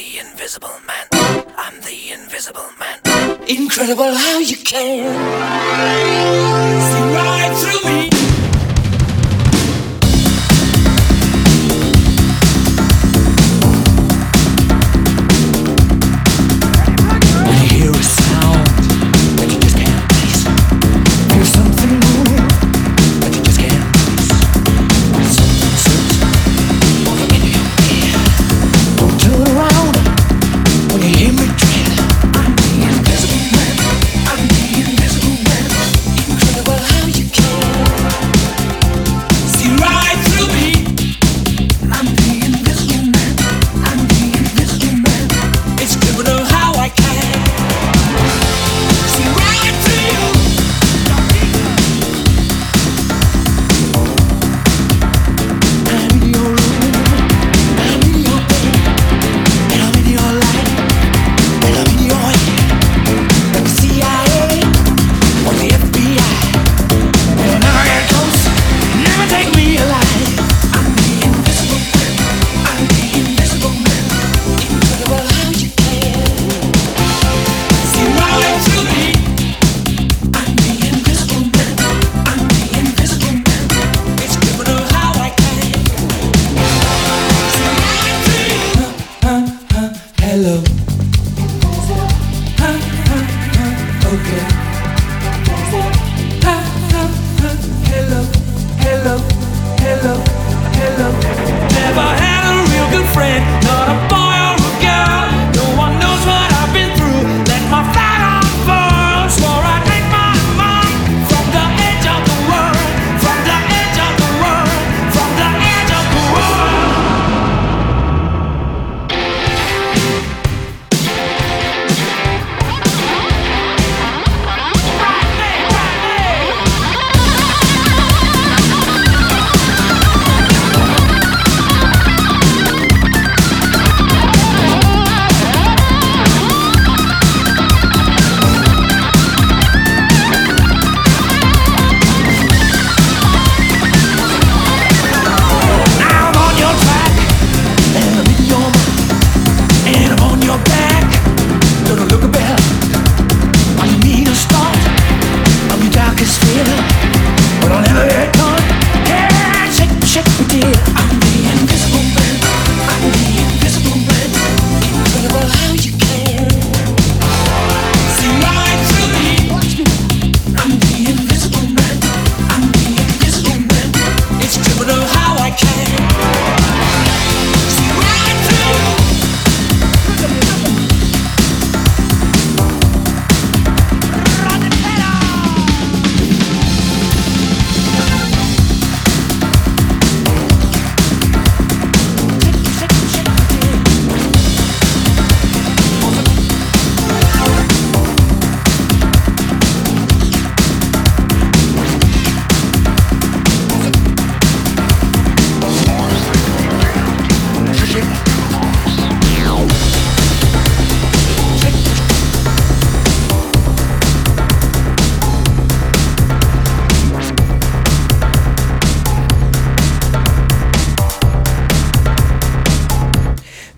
the invisible man. I'm the invisible man. Incredible how you can see right through me.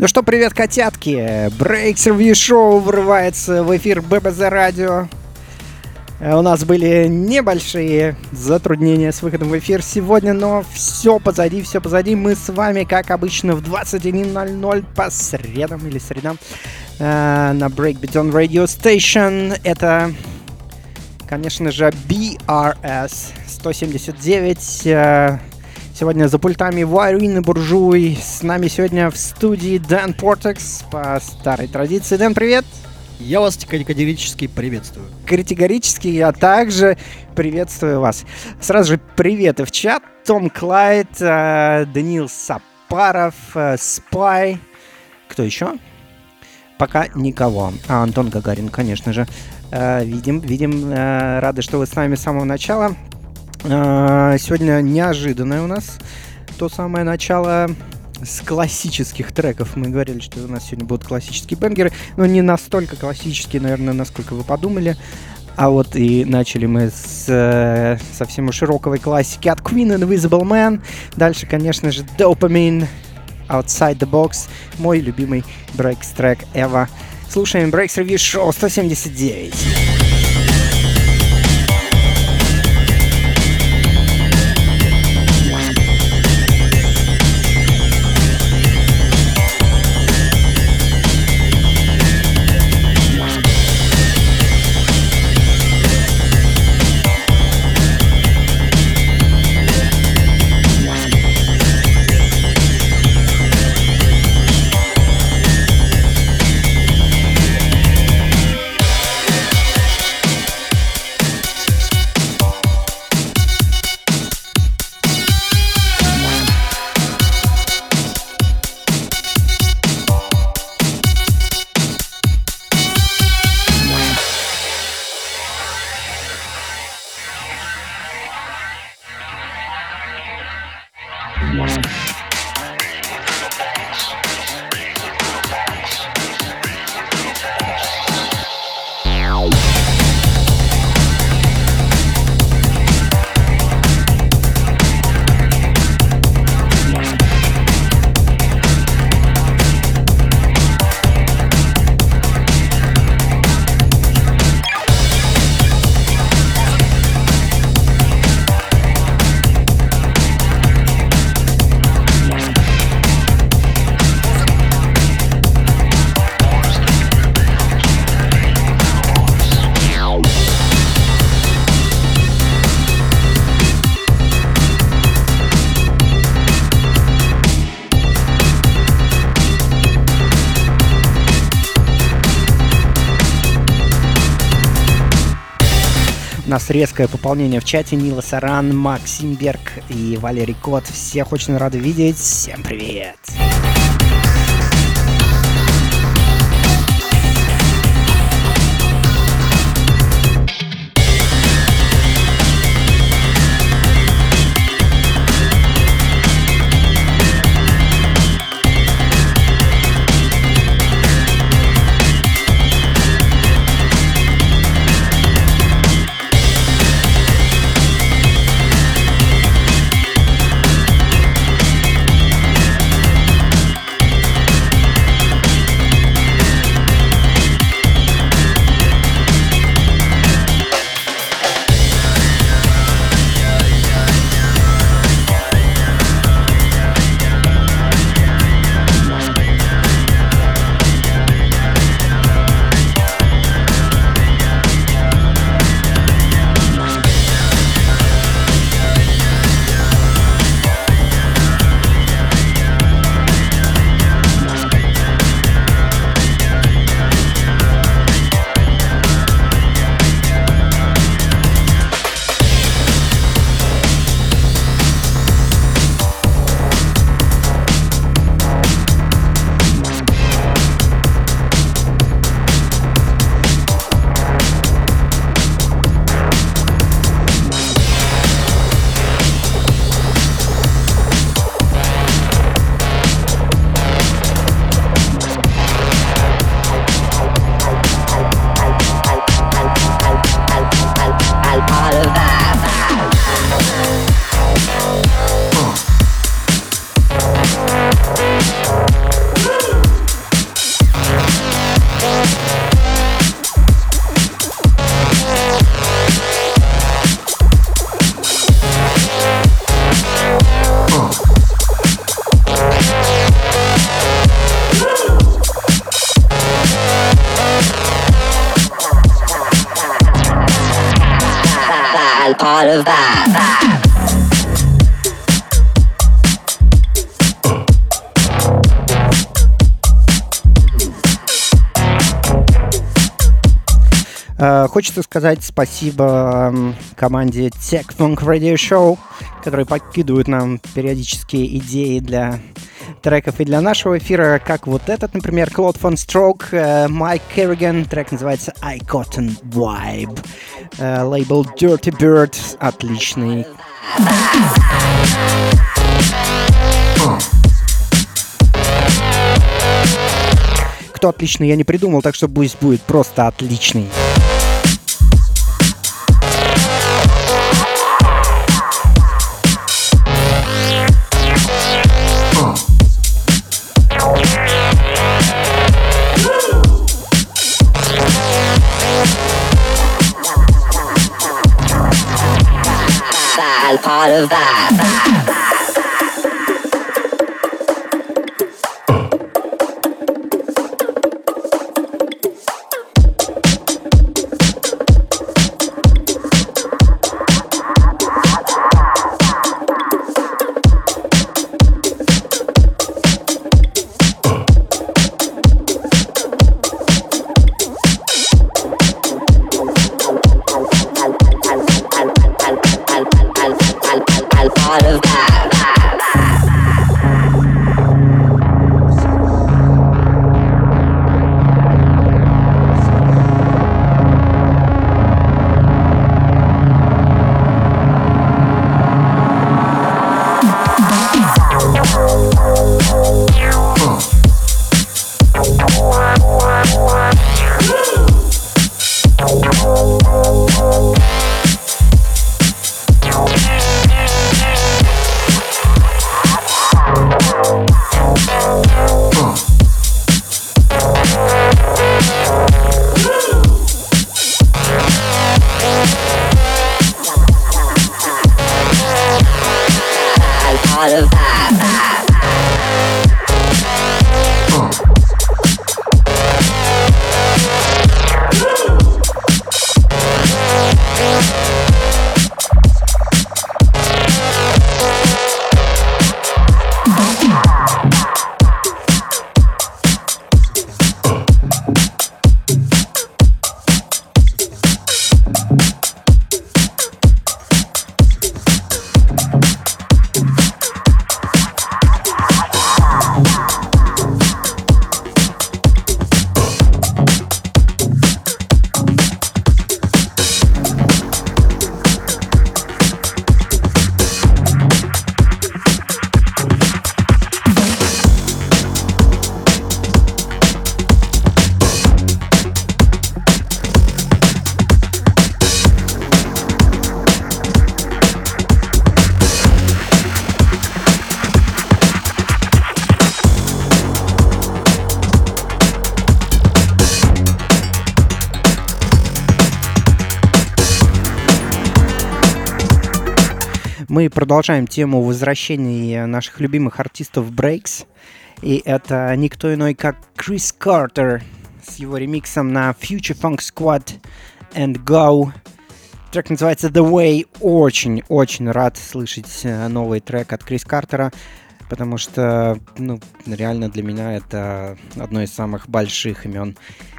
Ну что, привет, котятки! Breaks Review Show врывается в эфир ББЗ Радио. Э, у нас были небольшие затруднения с выходом в эфир сегодня, но все позади, все позади. Мы с вами, как обычно, в 21.00 по средам или средам э, на Breakbeat on Radio Station. Это, конечно же, BRS 179. Э, Сегодня за пультами Вайрин Буржуй. С нами сегодня в студии Дэн Портекс по старой традиции. Дэн, привет! Я вас категорически приветствую. Категорически я также приветствую вас. Сразу же приветы в чат. Том Клайд, э, Даниил Сапаров, э, Спай. Кто еще? Пока никого. А, Антон Гагарин, конечно же. Э, видим, видим. Рады, что вы с нами с самого начала. А, сегодня неожиданное у нас то самое начало с классических треков. Мы говорили, что у нас сегодня будут классические бенгеры, но не настолько классические, наверное, насколько вы подумали. А вот и начали мы с э, совсем уж классики от Queen Invisible Man. Дальше, конечно же, Dopamine Outside the Box, мой любимый брейкс трек Эва. Слушаем Breaks Review Show 179. Резкое пополнение в чате. Нила Саран, Максим Берг и Валерий Кот. Всех очень рады видеть. Всем привет! Хочется сказать спасибо команде Tech Funk Radio Show, которые подкидывают нам периодические идеи для треков и для нашего эфира, как вот этот, например, Клод фон Строк, Майк Керриган, трек называется I Cotton Vibe, лейбл Dirty Bird, отличный. Кто отличный, я не придумал, так что пусть будет просто отличный. part of that. Продолжаем тему возвращения наших любимых артистов Breaks. И это никто иной, как Крис Картер с его ремиксом на Future Funk Squad and Go. Трек называется The Way. Очень-очень рад слышать э, новый трек от Крис Картера, потому что, ну, реально для меня это одно из самых больших имен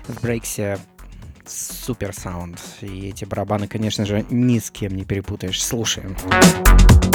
в брейксе супер саунд. И эти барабаны, конечно же, ни с кем не перепутаешь. Слушаем. после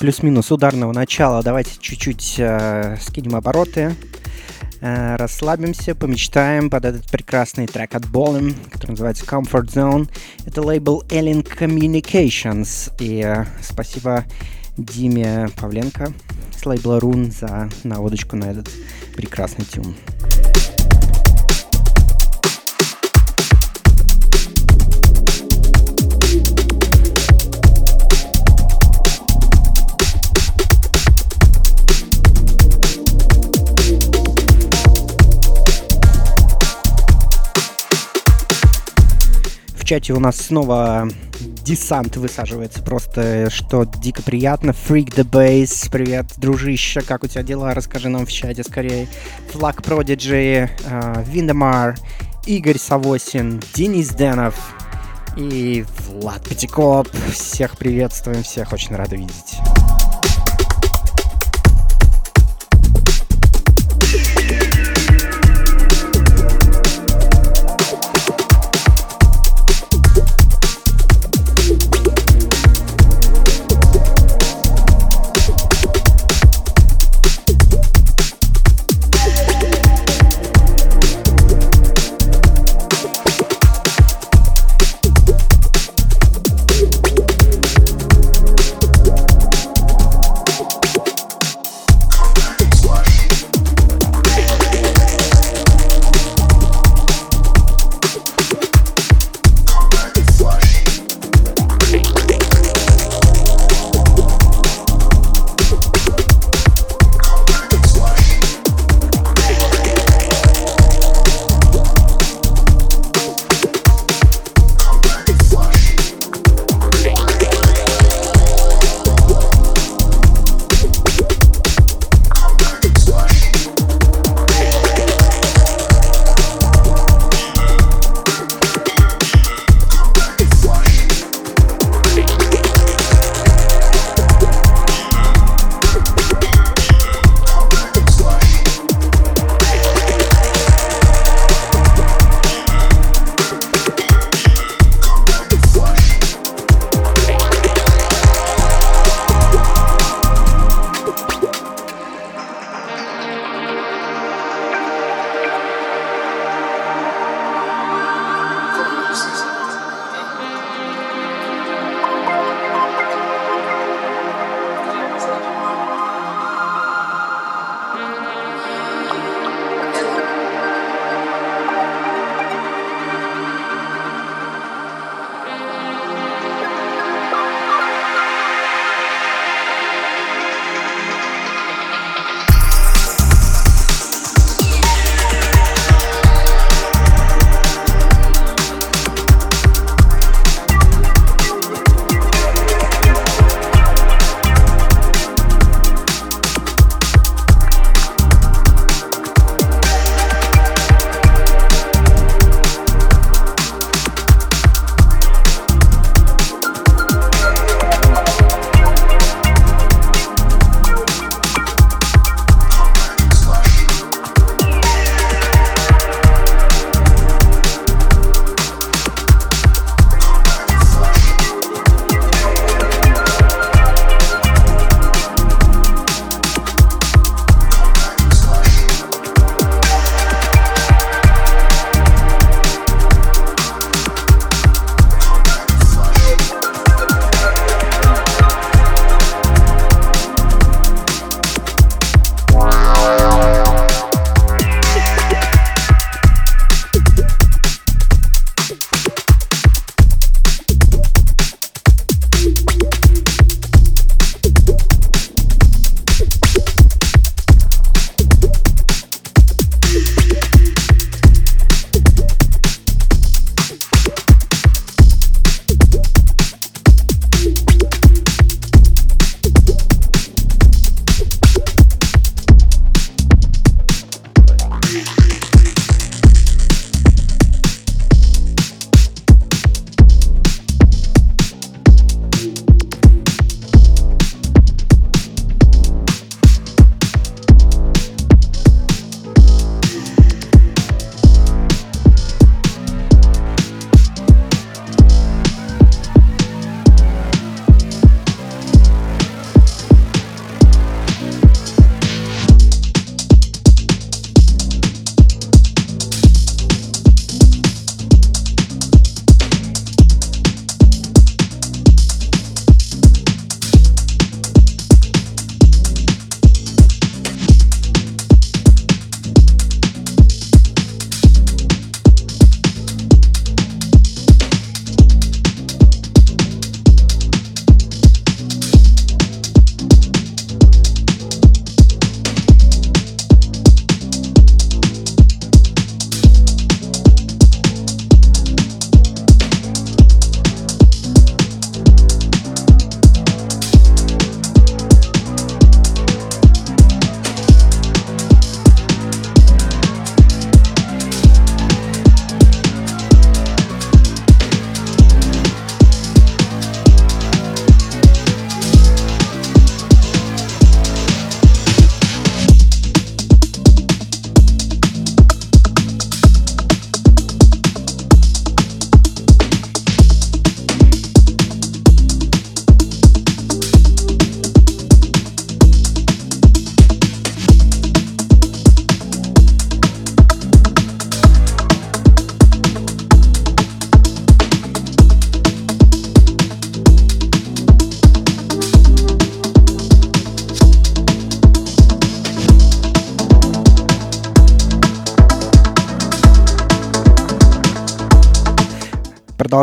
плюс-минус ударного начала давайте чуть-чуть э, скинем обороты, э, расслабимся, помечтаем под этот прекрасный трек от Bolin, который называется Comfort Zone. Это лейбл Alien Communications. И э, спасибо Диме Павленко с лейбла Run за наводочку на этот прекрасный тюн. Чате у нас снова десант высаживается. Просто что дико приятно. Freak the Base. Привет, дружище. Как у тебя дела? Расскажи нам в чате скорее. Flag Prodigy, uh, Виндемар, Игорь Савосин, Денис Денов и Влад Пятикоп. Всех приветствуем, всех очень рады видеть.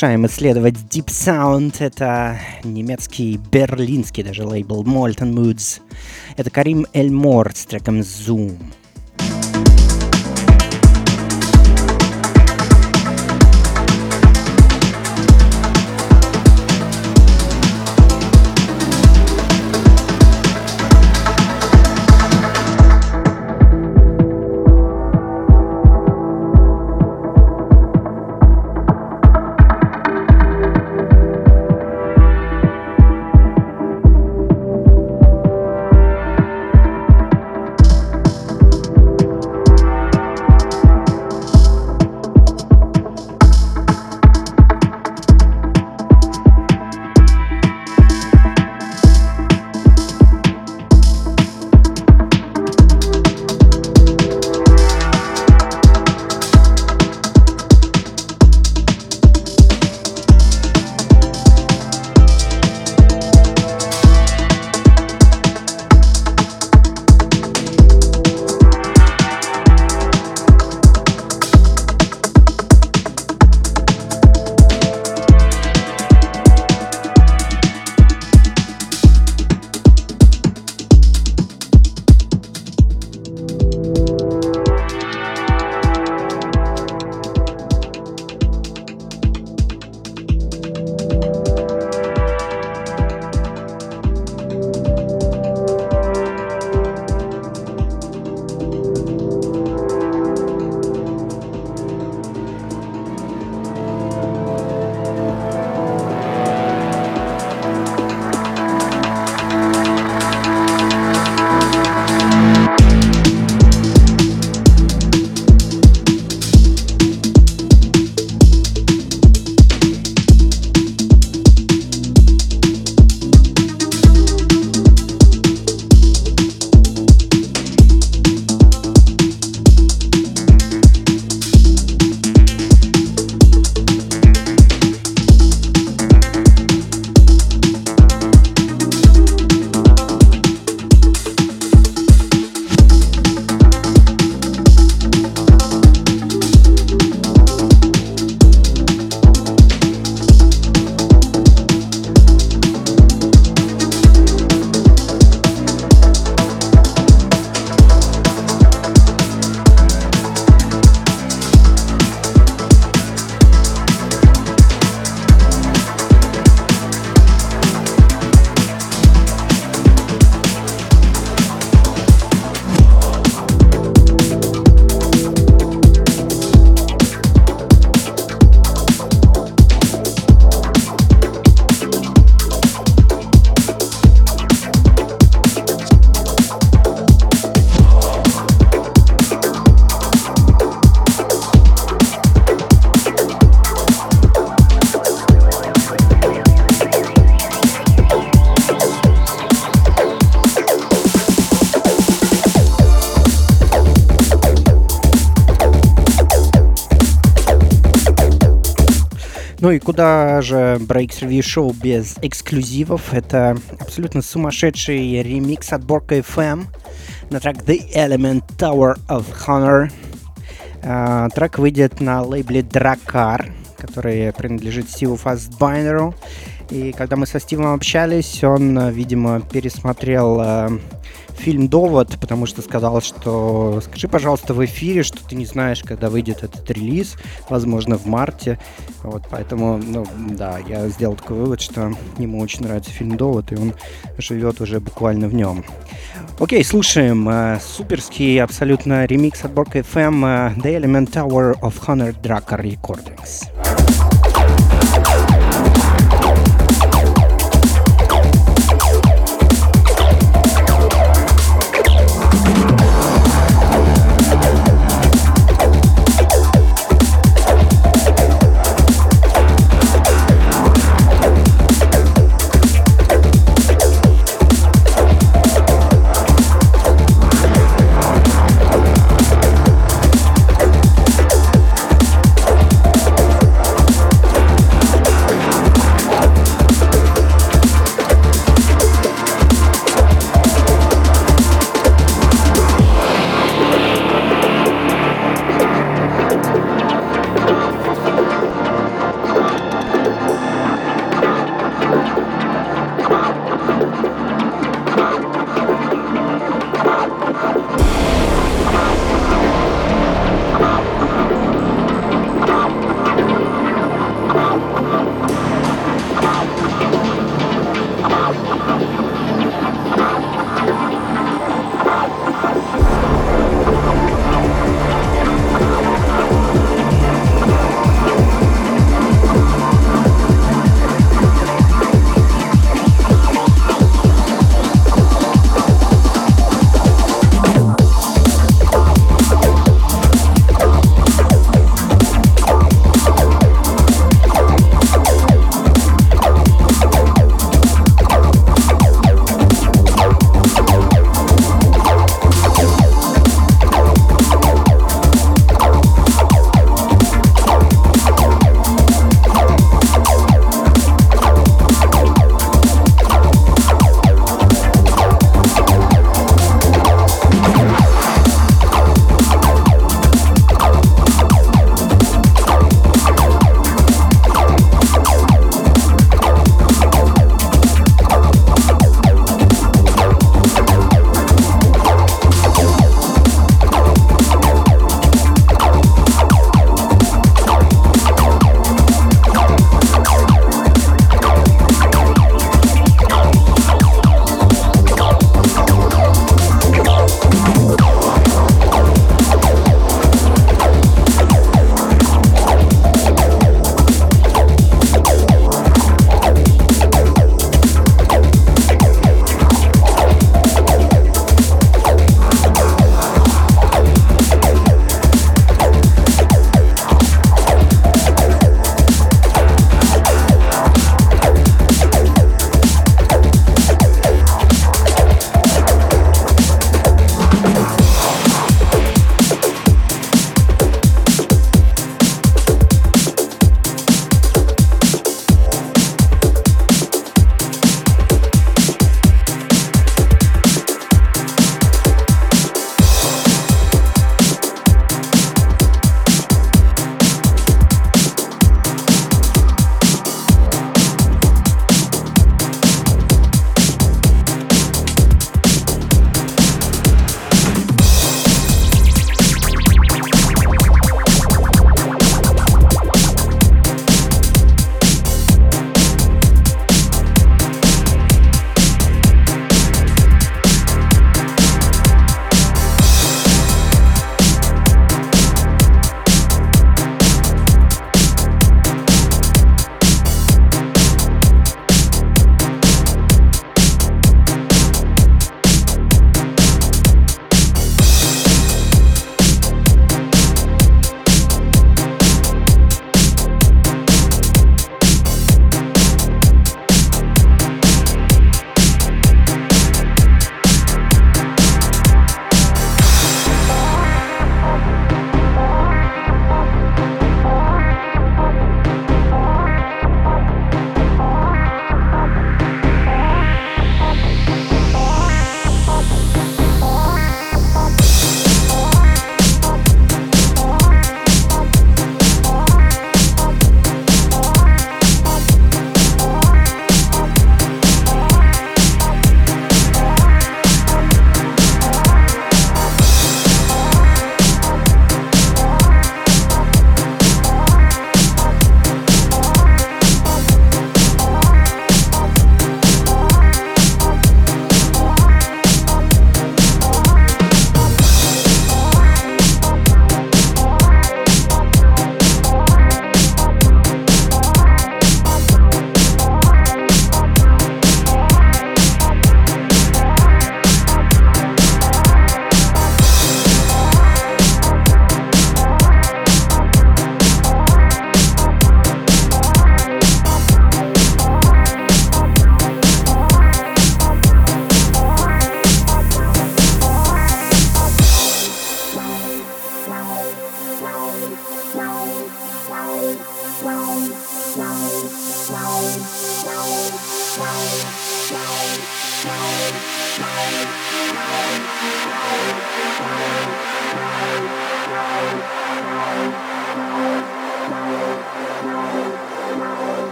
Продолжаем исследовать Deep Sound. Это немецкий, берлинский даже лейбл Molten Moods. Это Карим Эльмор с треком Zoom. Ну и куда же Breaks Review Show без эксклюзивов? Это абсолютно сумасшедший ремикс от Борка FM на трек The Element Tower of Honor. Uh, трек выйдет на лейбле Dracar, который принадлежит Стиву Фастбайнеру. И когда мы со Стивом общались, он, видимо, пересмотрел uh, фильм «Довод», потому что сказал, что скажи, пожалуйста, в эфире, что ты не знаешь, когда выйдет этот релиз, возможно, в марте. Вот, поэтому, ну, да, я сделал такой вывод, что ему очень нравится фильм «Довод», и он живет уже буквально в нем. Окей, слушаем э, суперский абсолютно ремикс от Bork FM э, The Element Tower of Honor Dracar Recordings.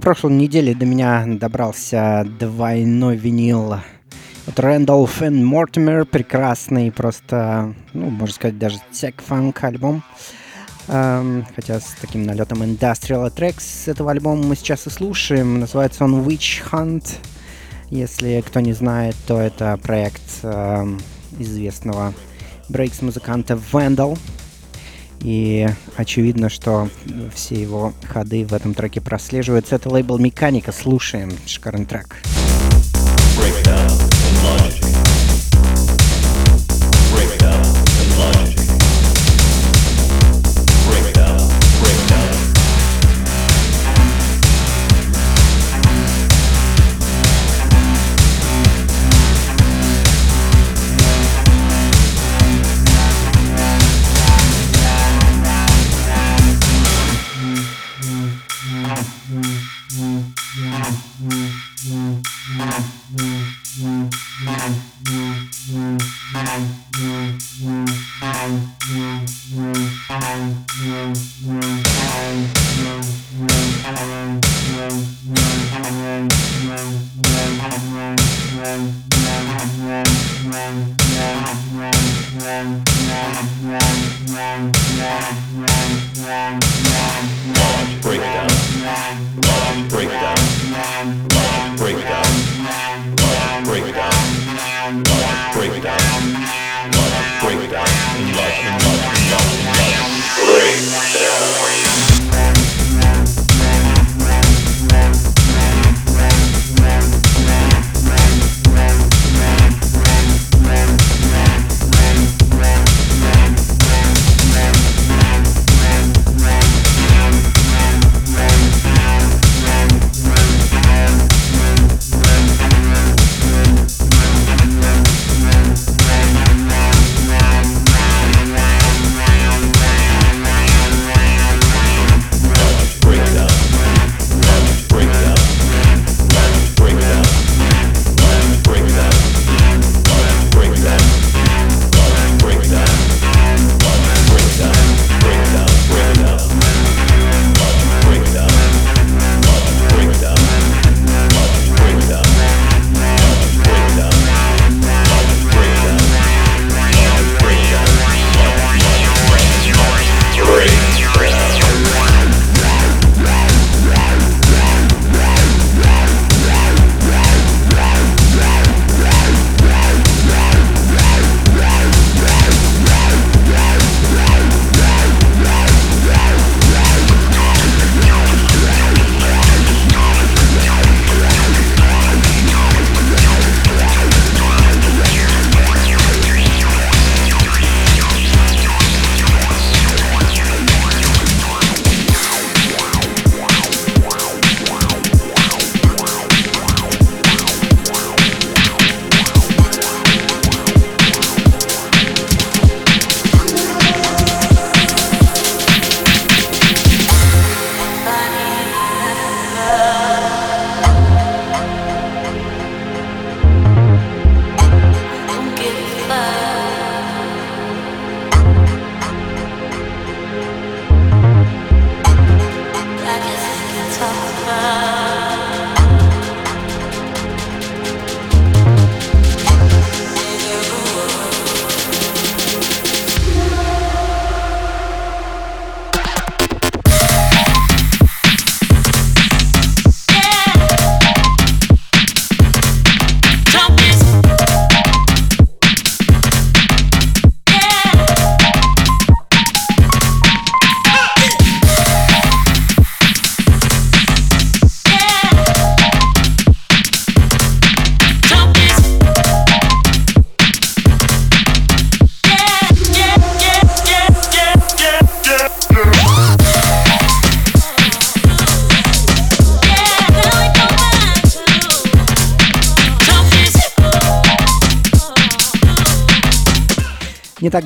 На прошлой неделе до меня добрался двойной винил от Рэндалф и Мортимер. Прекрасный, просто, ну, можно сказать, даже тек-фанк альбом. Um, хотя с таким налетом Industrial Tracks этого альбома мы сейчас и слушаем. Называется он Witch Hunt. Если кто не знает, то это проект uh, известного брейкс-музыканта Vandal. И очевидно, что все его ходы в этом треке прослеживаются. Это лейбл Механика. Слушаем шикарный трек. Breakdown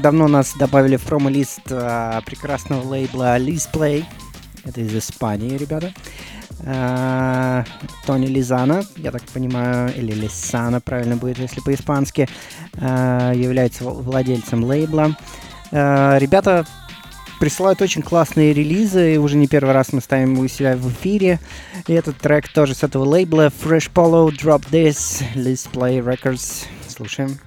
давно нас добавили в промо-лист а, прекрасного лейбла Liz Play. Это из Испании, ребята. А, Тони Лизана, я так понимаю, или Лисана, правильно будет, если по-испански, а, является владельцем лейбла. А, ребята присылают очень классные релизы, и уже не первый раз мы ставим у себя в эфире. И этот трек тоже с этого лейбла Fresh Polo, Drop This, Liz Play Records. Слушаем.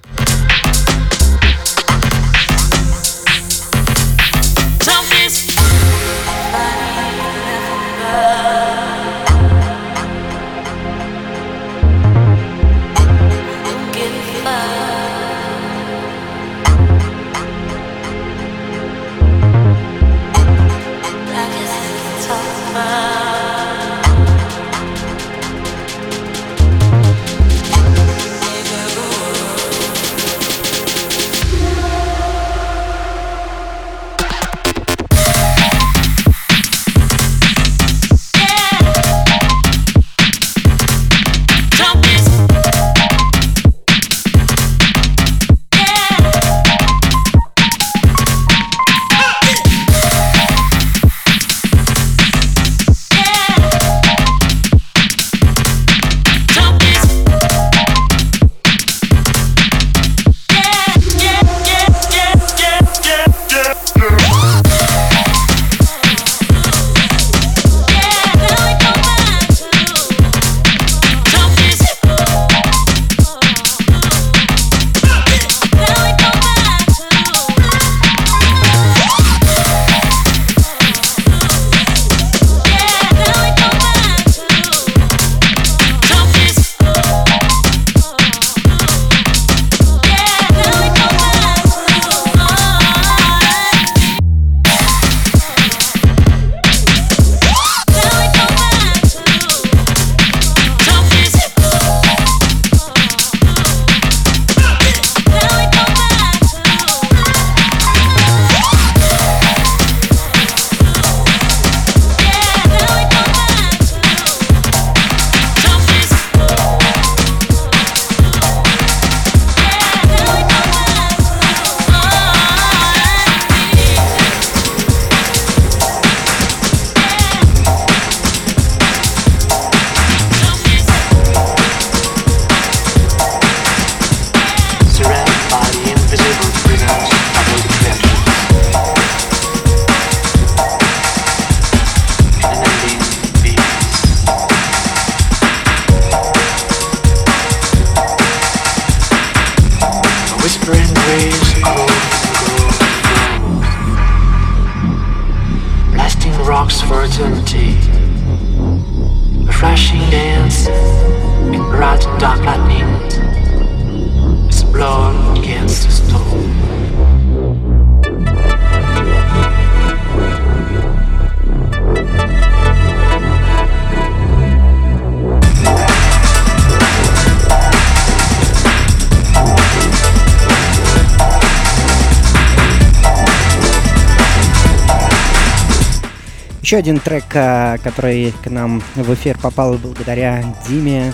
Еще один трек, а, который к нам в эфир попал благодаря Диме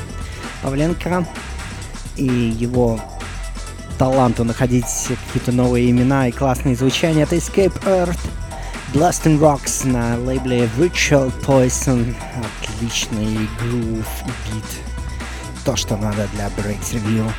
Павленко и его таланту находить какие-то новые имена и классные звучания. Это Escape Earth, Blasting Rocks на лейбле Virtual Poison. Отличный грув и бит. То, что надо для Breaks Review.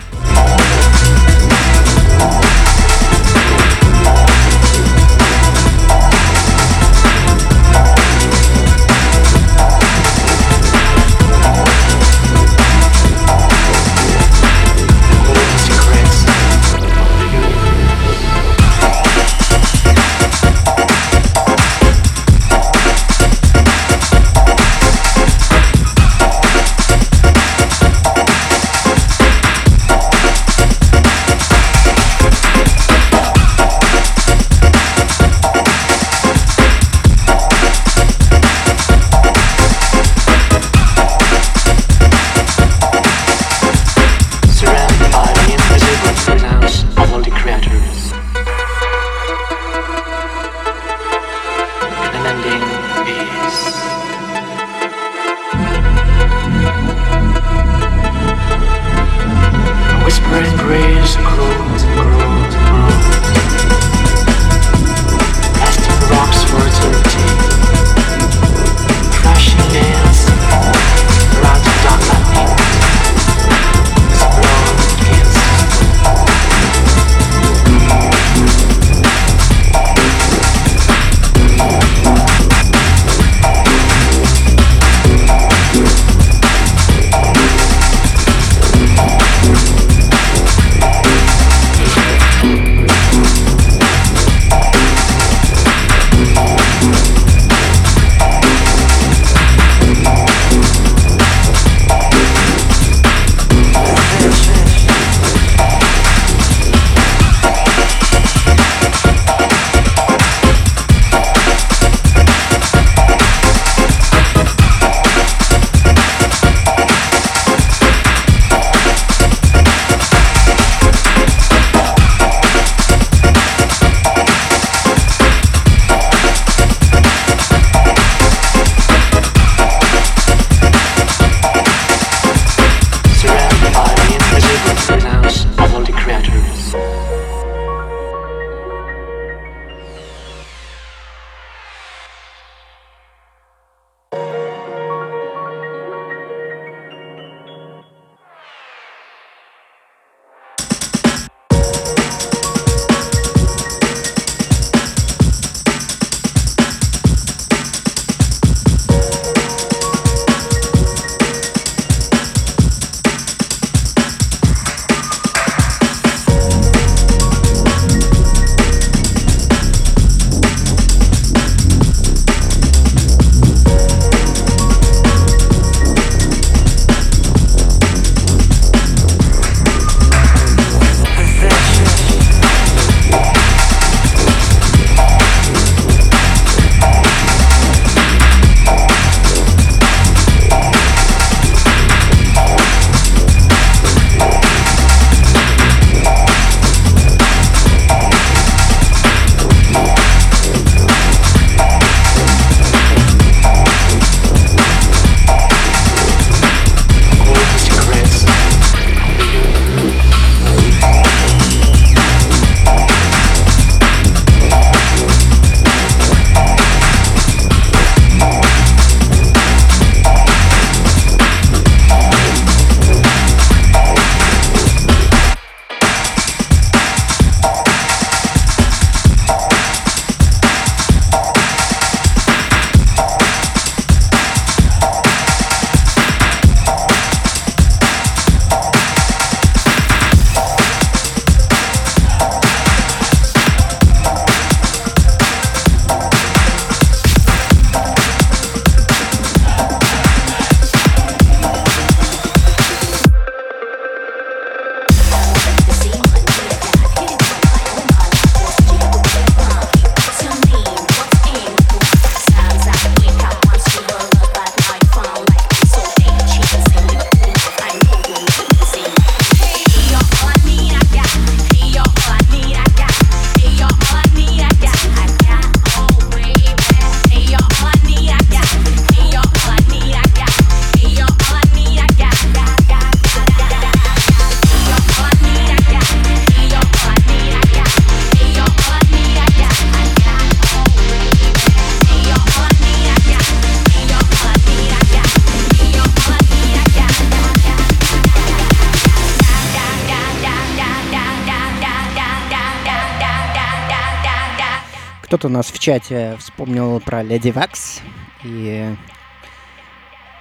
Нас в чате вспомнил про Леди Вакс и,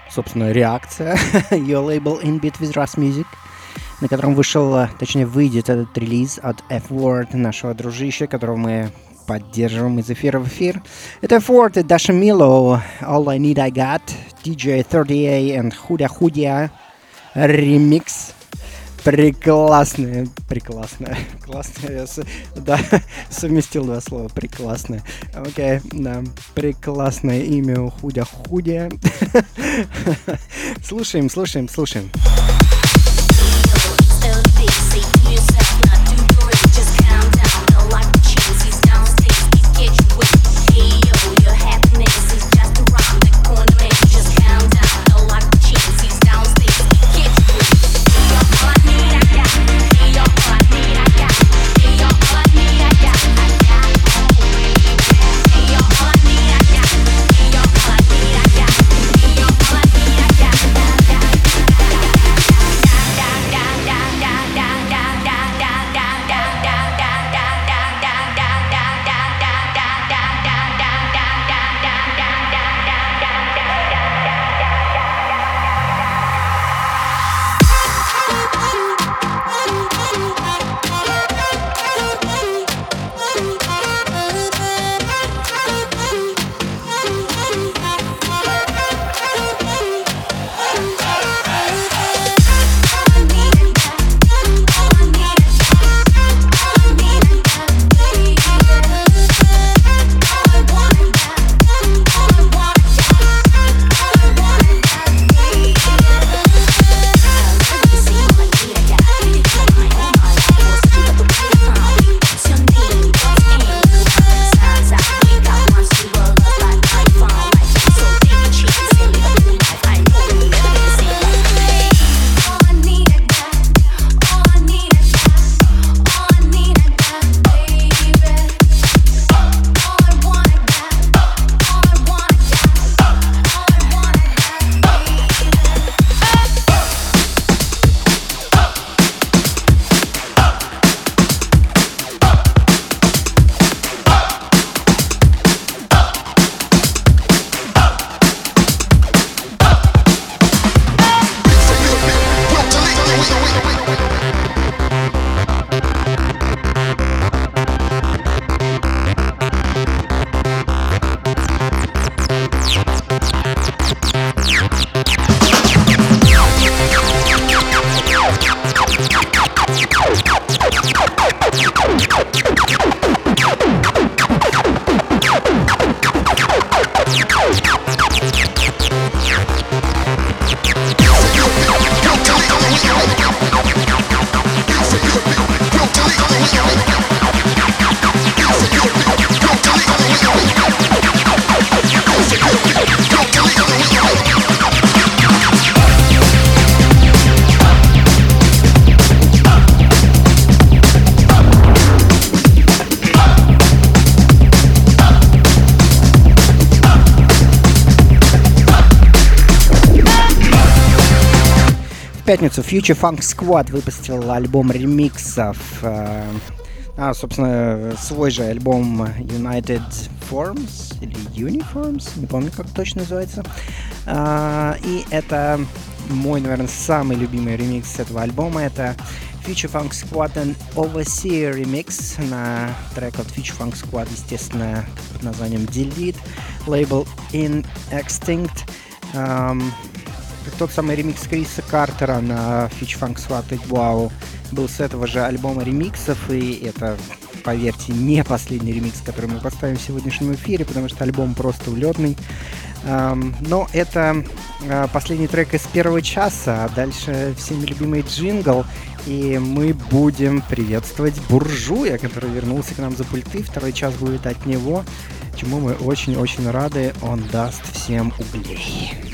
собственно, реакция. Your label in beat with Rust Music, на котором вышел, точнее, выйдет этот релиз от F-Word, нашего дружища, которого мы поддерживаем из эфира в эфир. Это F-Word и Даша Мило, All I Need I Got, DJ 30A and Huda Hudia, ремикс. Прекрасная, прекрасная, классная. Я с, да, совместил два слова. Прекрасная. Окей, okay, да. Прекрасное имя у Худя Худя. слушаем, слушаем, слушаем. Future Funk Squad выпустил альбом ремиксов. Э, а, собственно, свой же альбом United Forms или Uniforms, не помню, как точно называется. А, и это мой, наверное, самый любимый ремикс этого альбома. Это Future Funk Squad and Overseer ремикс на трек от Future Funk Squad, естественно, под названием Delete, лейбл In Extinct. Тот самый ремикс Криса Картера на Fitch Funk Swat Wow был с этого же альбома ремиксов, и это, поверьте, не последний ремикс, который мы поставим в сегодняшнем эфире, потому что альбом просто улетный. Но это uh, последний трек из первого часа, а дальше всеми любимый джингл, и мы будем приветствовать буржуя, который вернулся к нам за пульты. Второй час будет от него, чему мы очень-очень рады. Он даст всем углей.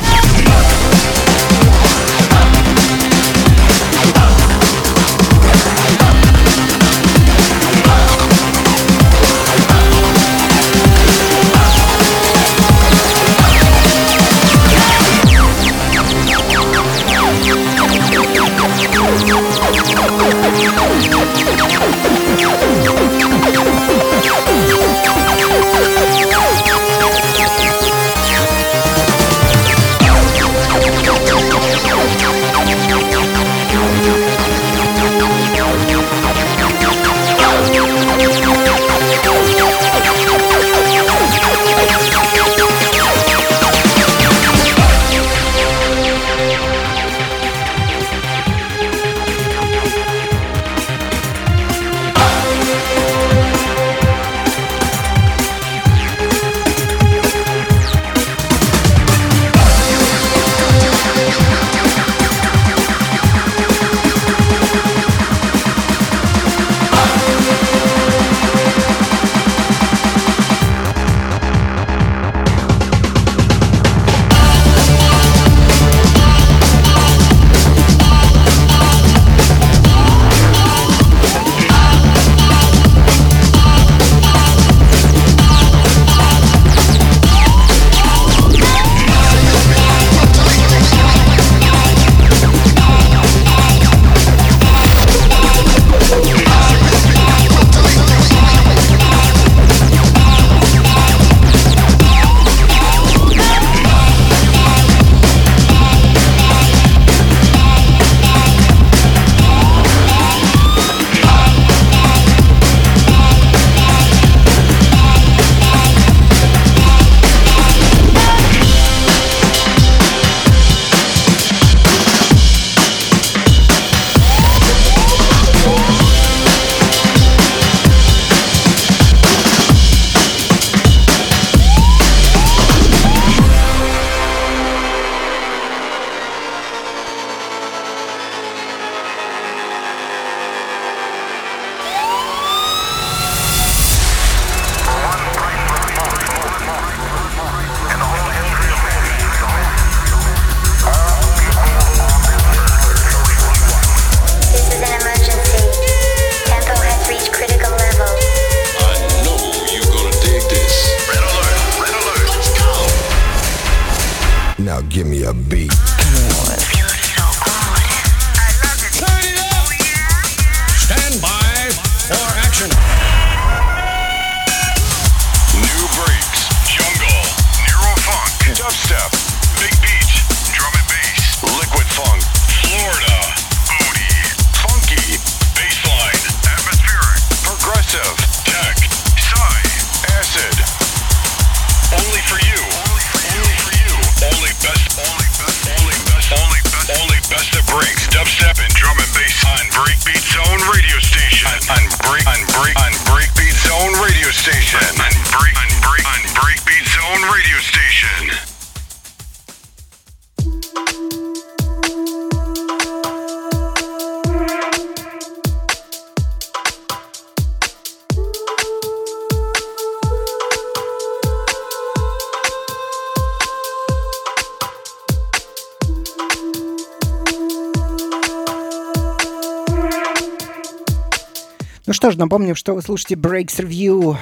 Ну что вы слушаете Breaks Review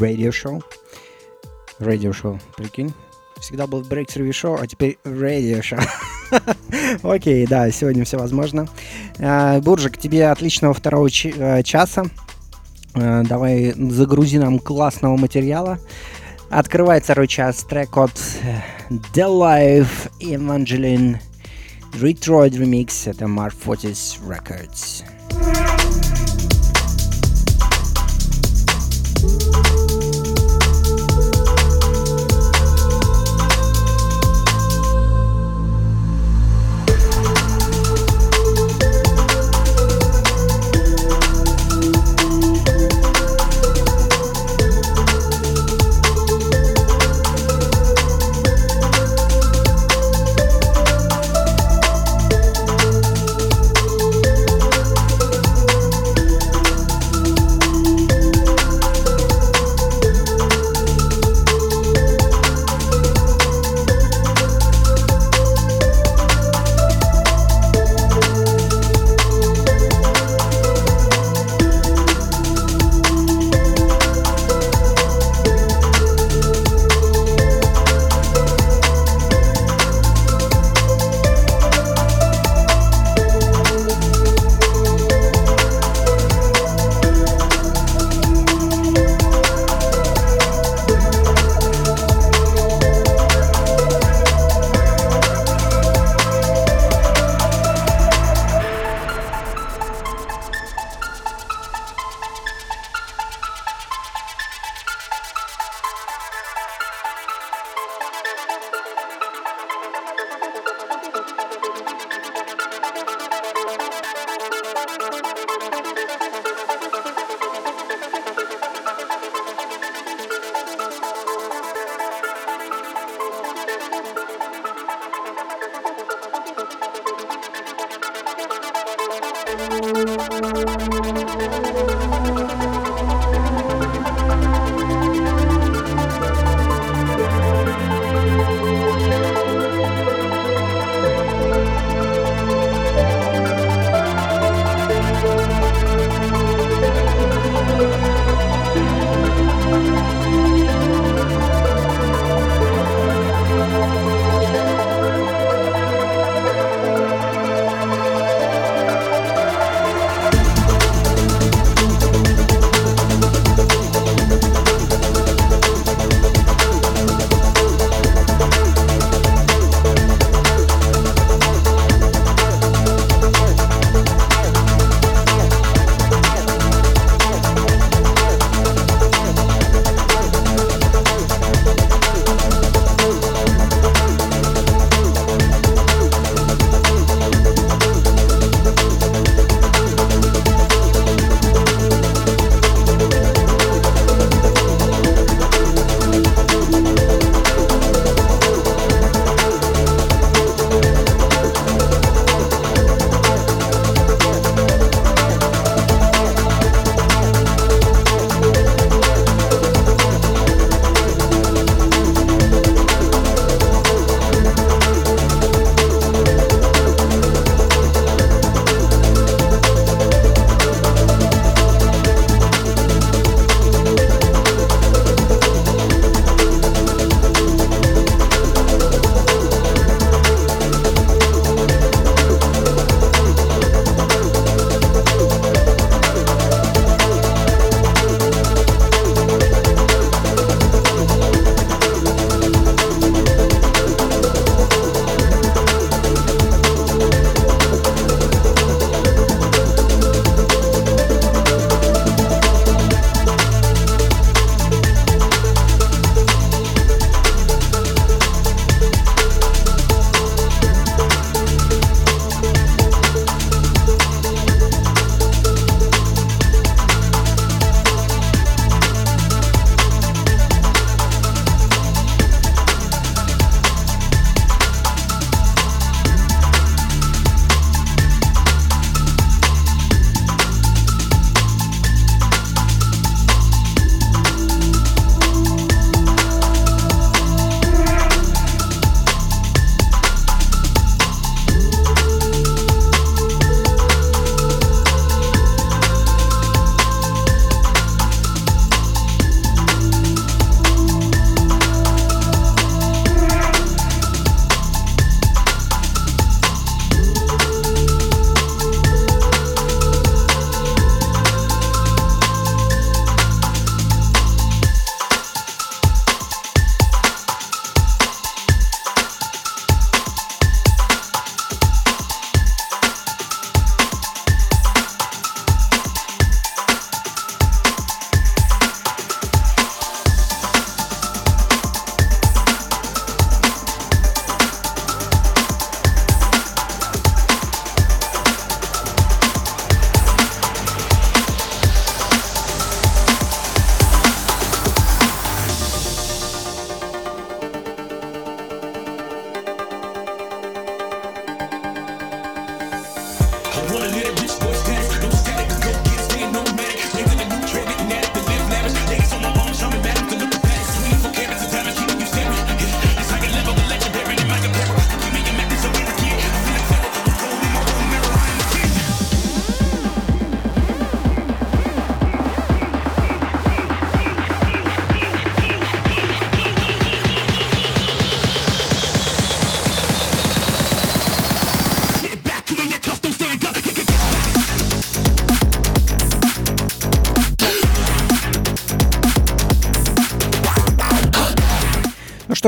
Radio Show. Radio Show, прикинь. Всегда был Breaks Review Show, а теперь Radio Show. Окей, да, сегодня все возможно. А, Буржик, тебе отличного второго э, часа. Э, Давай загрузи нам классного материала. Открывает второй час трек от э, The Life Evangeline Retroid Remix. Это Mark Fortis Records.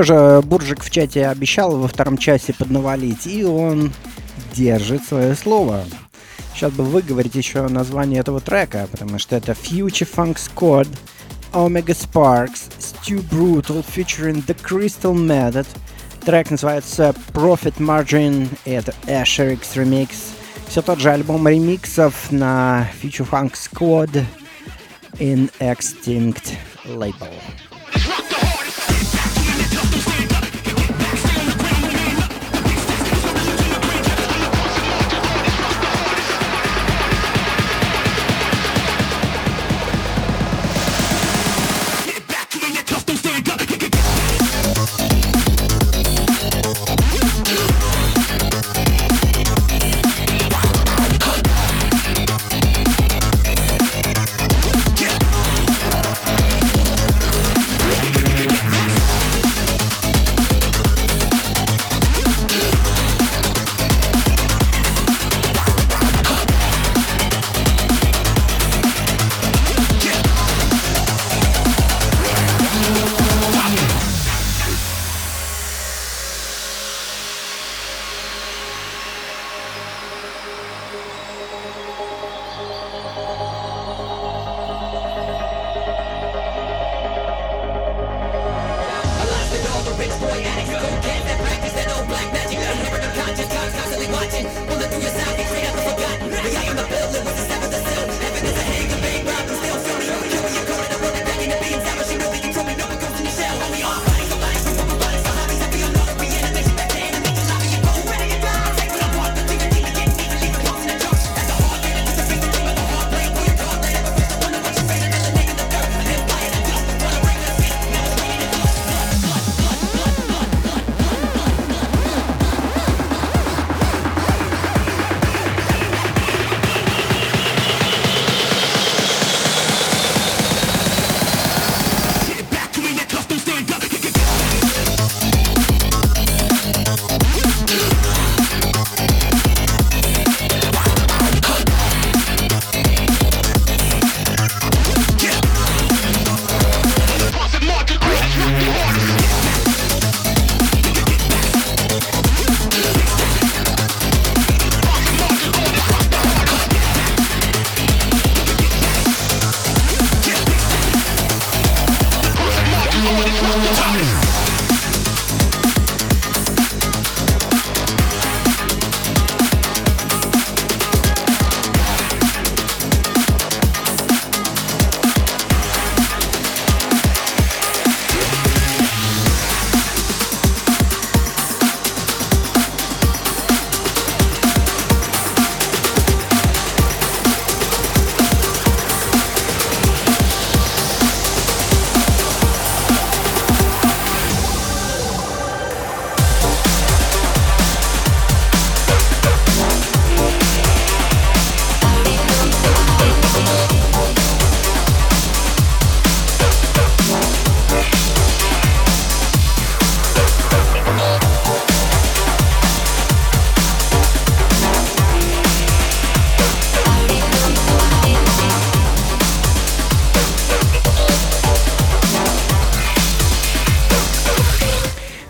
Что же, Буржик в чате обещал во втором часе поднавалить, и он держит свое слово. Сейчас бы выговорить еще название этого трека, потому что это Future Funk Squad, Omega Sparks, Stu Brutal featuring The Crystal Method. Трек называется Profit Margin, и это Asher X Remix. Все тот же альбом ремиксов на Future Funk Squad in Extinct Label.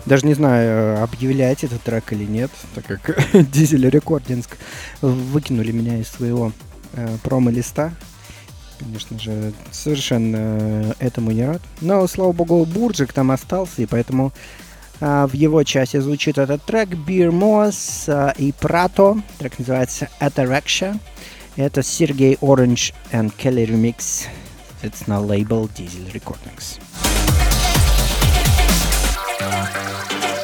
Даже не знаю, объявлять этот трек или нет, так как Дизель Рекординск выкинули меня из своего э, промо-листа. Конечно же, совершенно этому не рад. Но, слава богу, Бурджик там остался, и поэтому э, в его части звучит этот трек Beer Moss э, и Prato. Трек называется Ataraxia. Это Сергей Orange and Kelly Remix. It's на лейбл Diesel Recordings. えっ?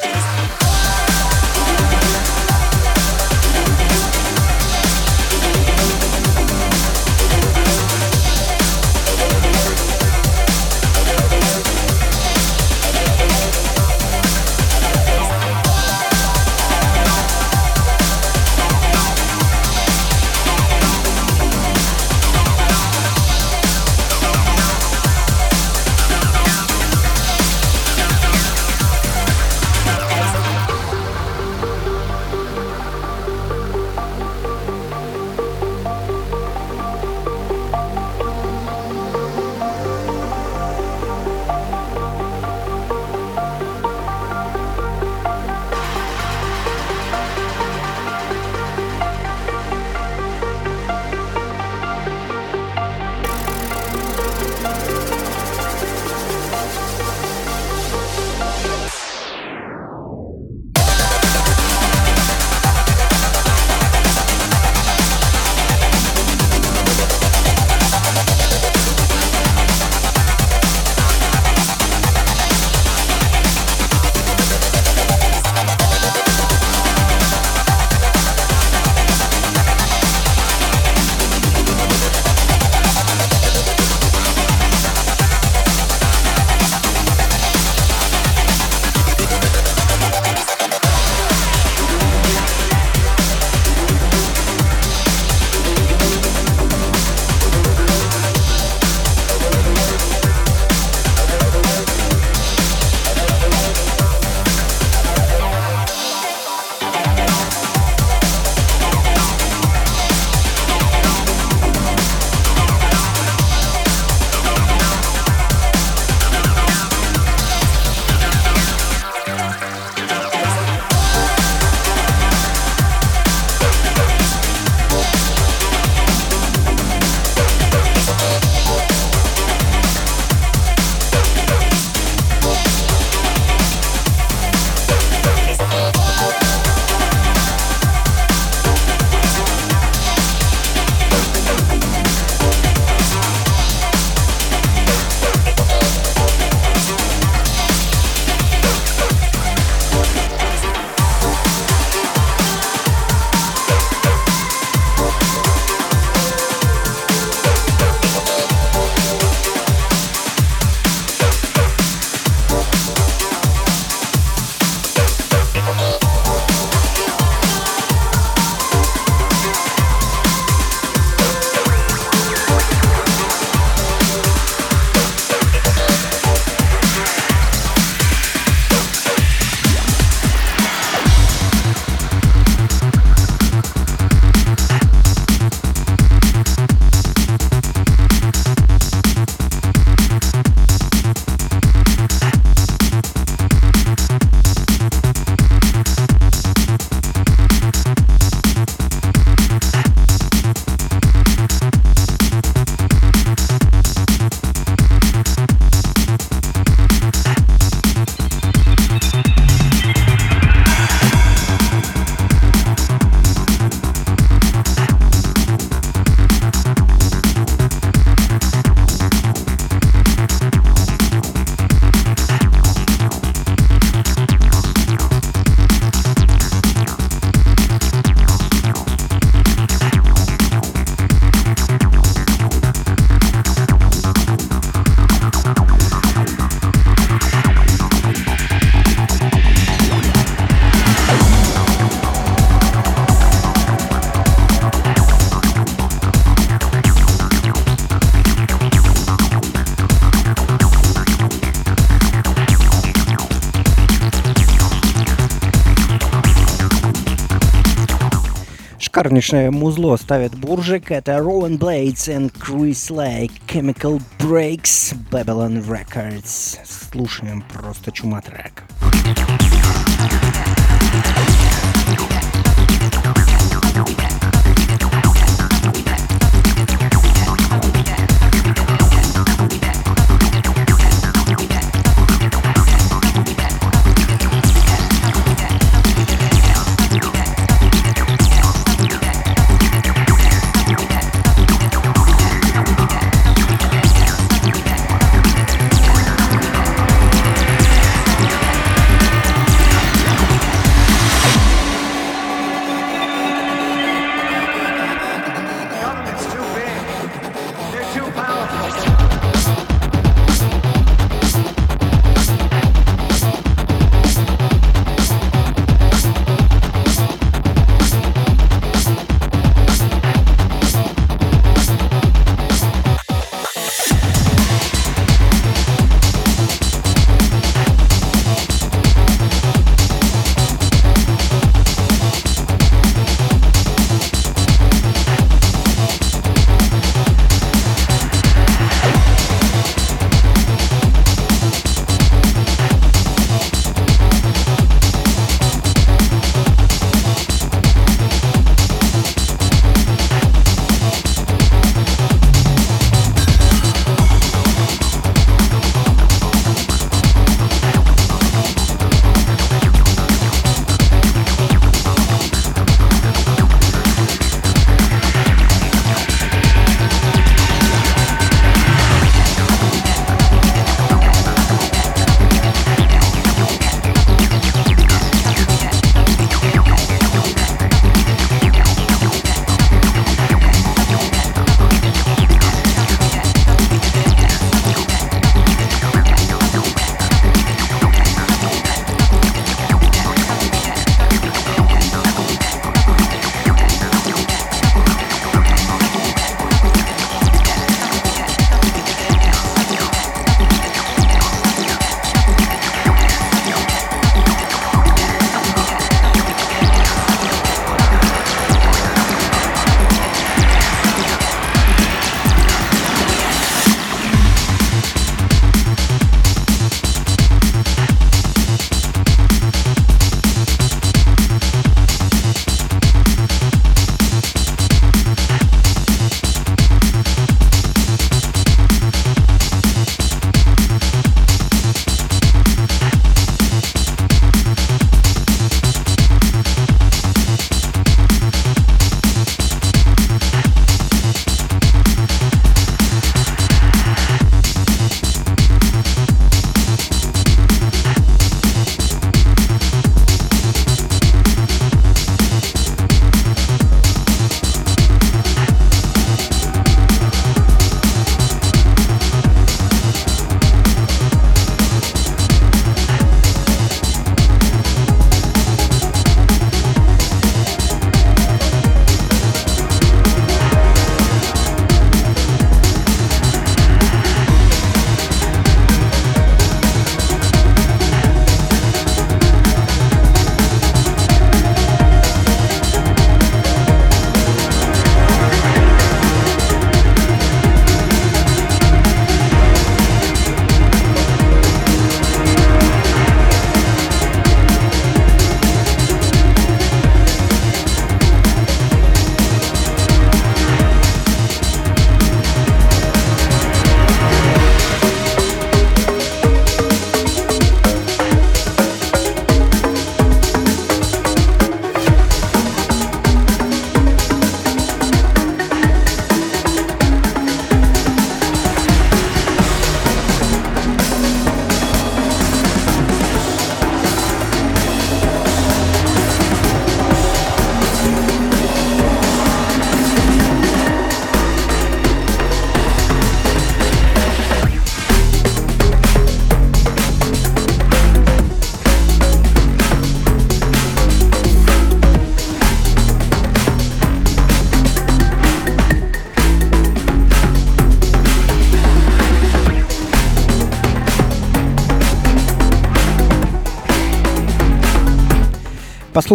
Шикарнейшее музло ставит Буржик. Это Rowan Blades and Chris Lake, Chemical Breaks, Babylon Records. Слушаем просто чума трек.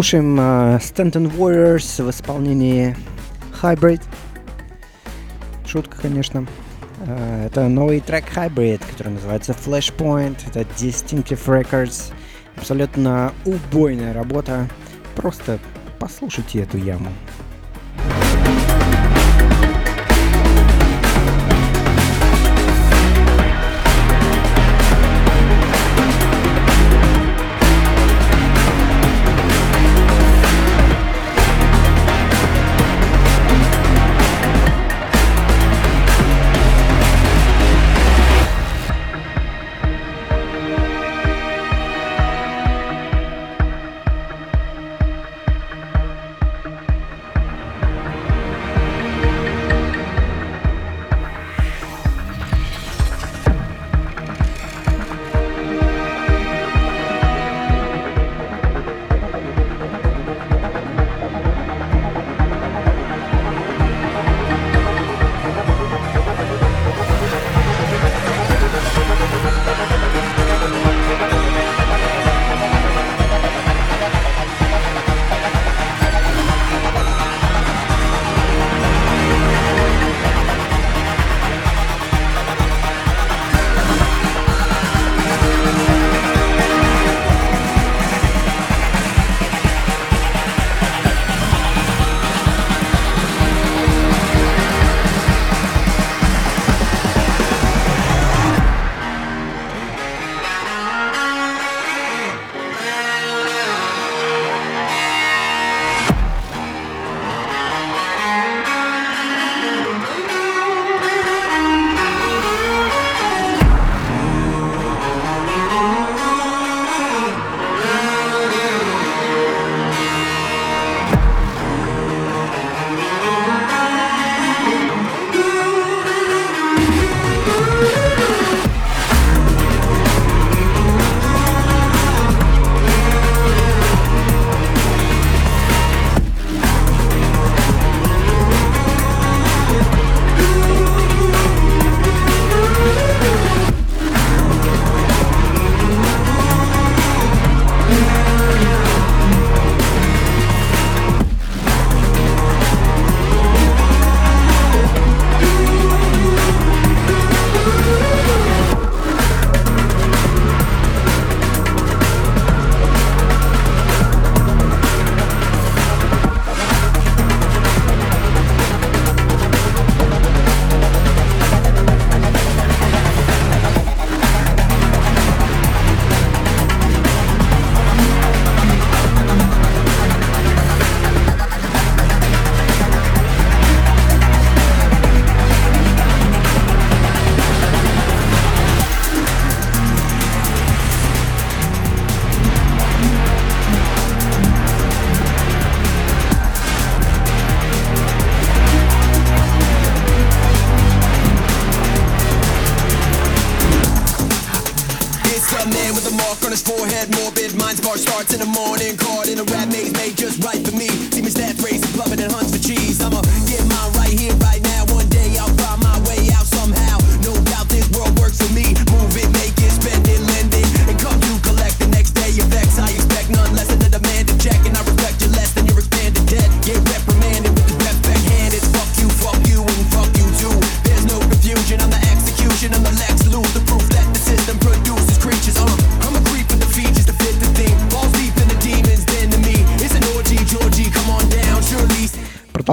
Послушаем uh, Stanton Warriors в исполнении Hybrid. Шутка, конечно. Uh, это новый трек Hybrid, который называется Flashpoint. Это Distinctive Records. Абсолютно убойная работа. Просто послушайте эту яму.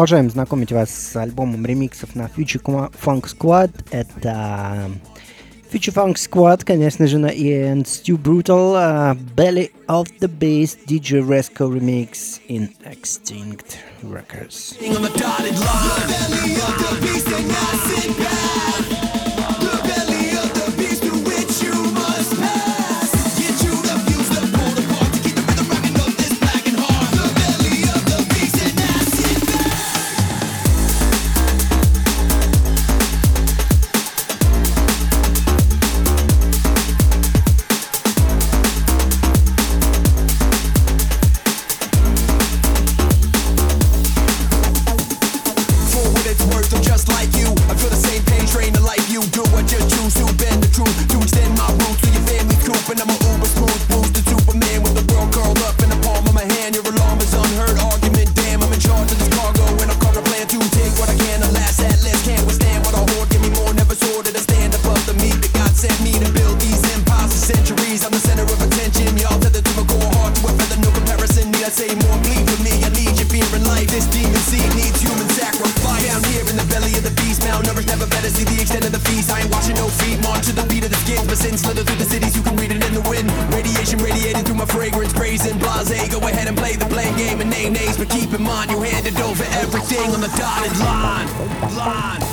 Продолжаем знакомить вас с альбомом ремиксов на Future Funk Squad. Это Future Funk Squad, конечно же, на Ian Stu Brutal, uh, Belly of the Beast, DJ Resco Remix in Extinct Records. You can read it in the wind. Radiation radiating through my fragrance, brazen blase. Go ahead and play the blame game and name names, but keep in mind you handed over everything on the dotted. Line, line,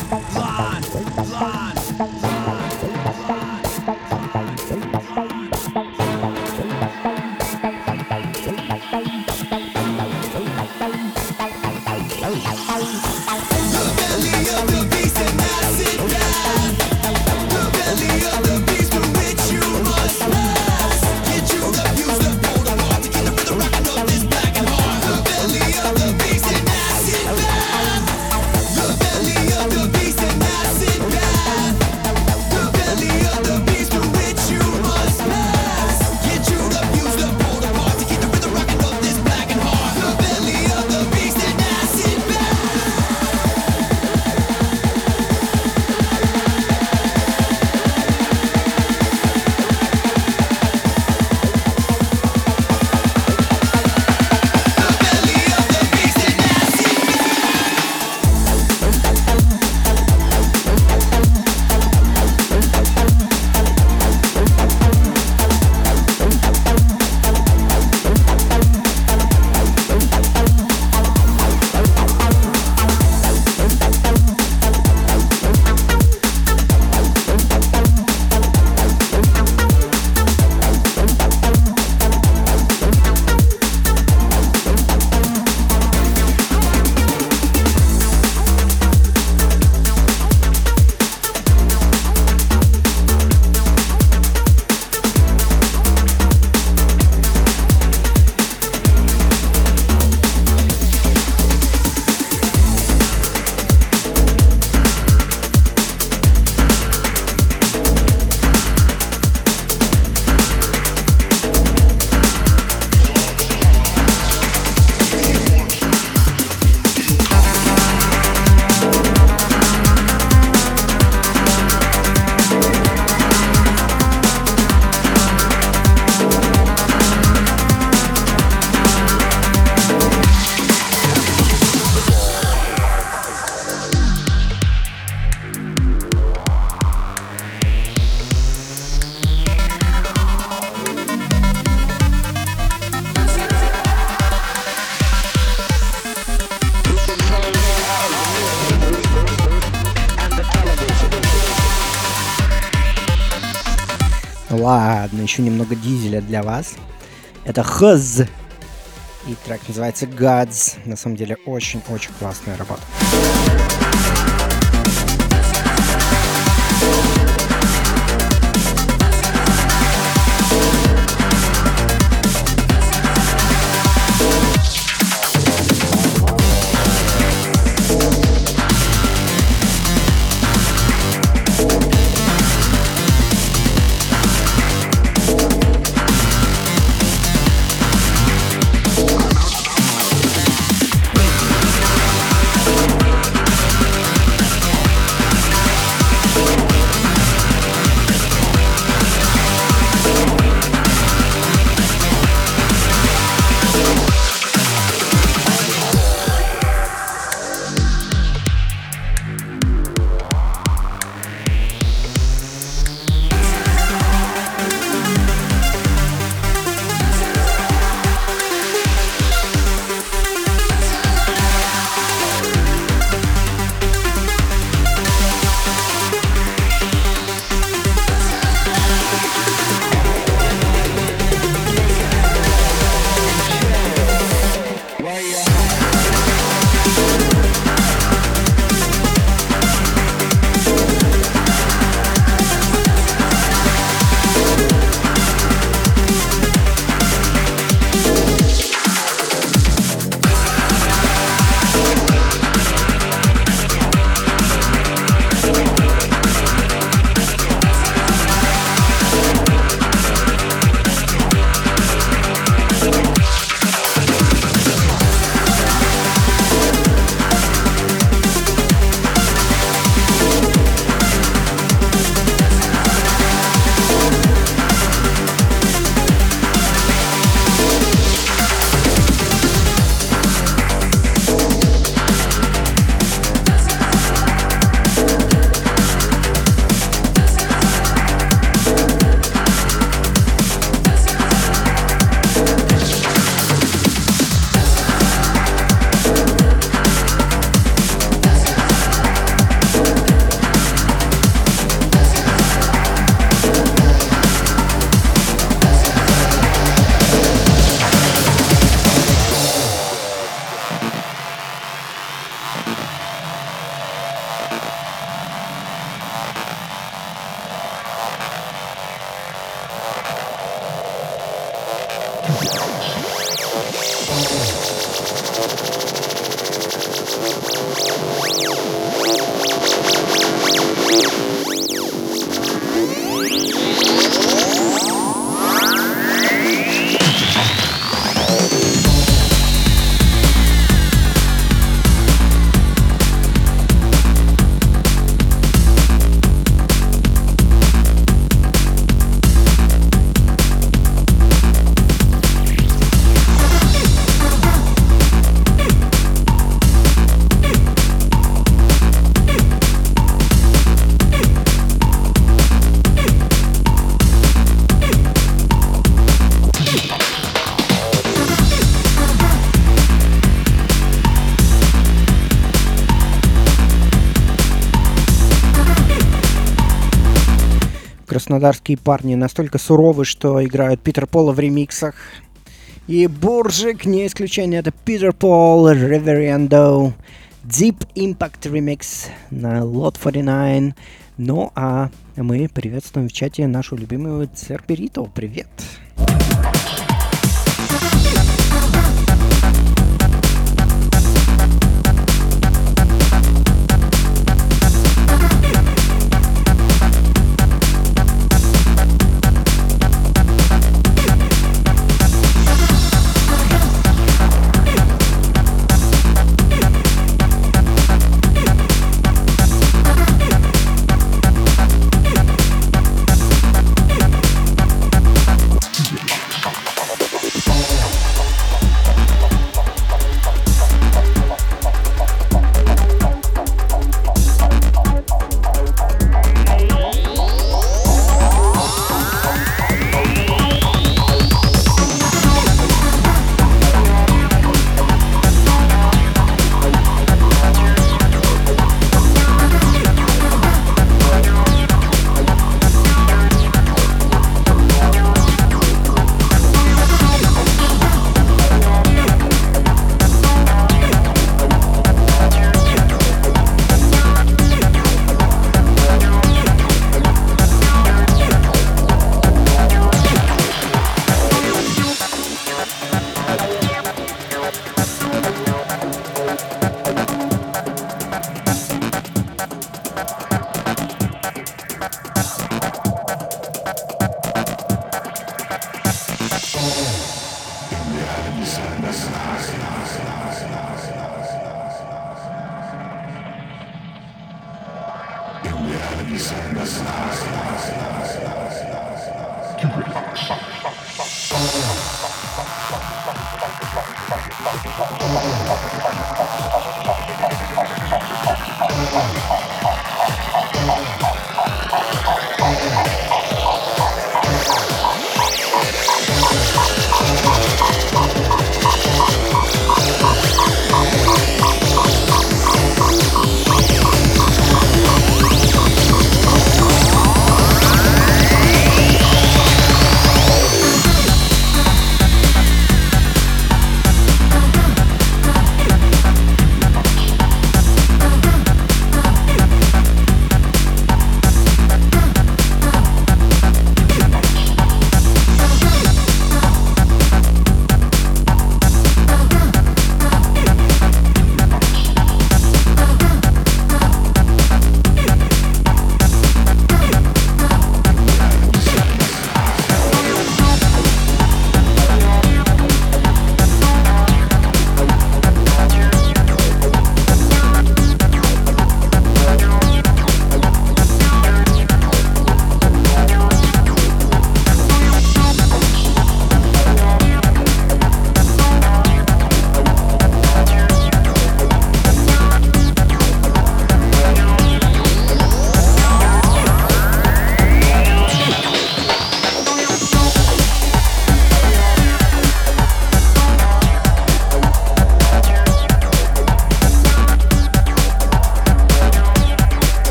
еще немного дизеля для вас. Это Хз. И трек называется Gods. На самом деле очень-очень классная работа. Краснодарские парни настолько суровы, что играют Питер Пола в ремиксах. И Буржик не исключение, это Питер Пол, Reverendo, Deep Impact Remix на Lot 49. Ну а мы приветствуем в чате нашу любимую Церберито. Привет!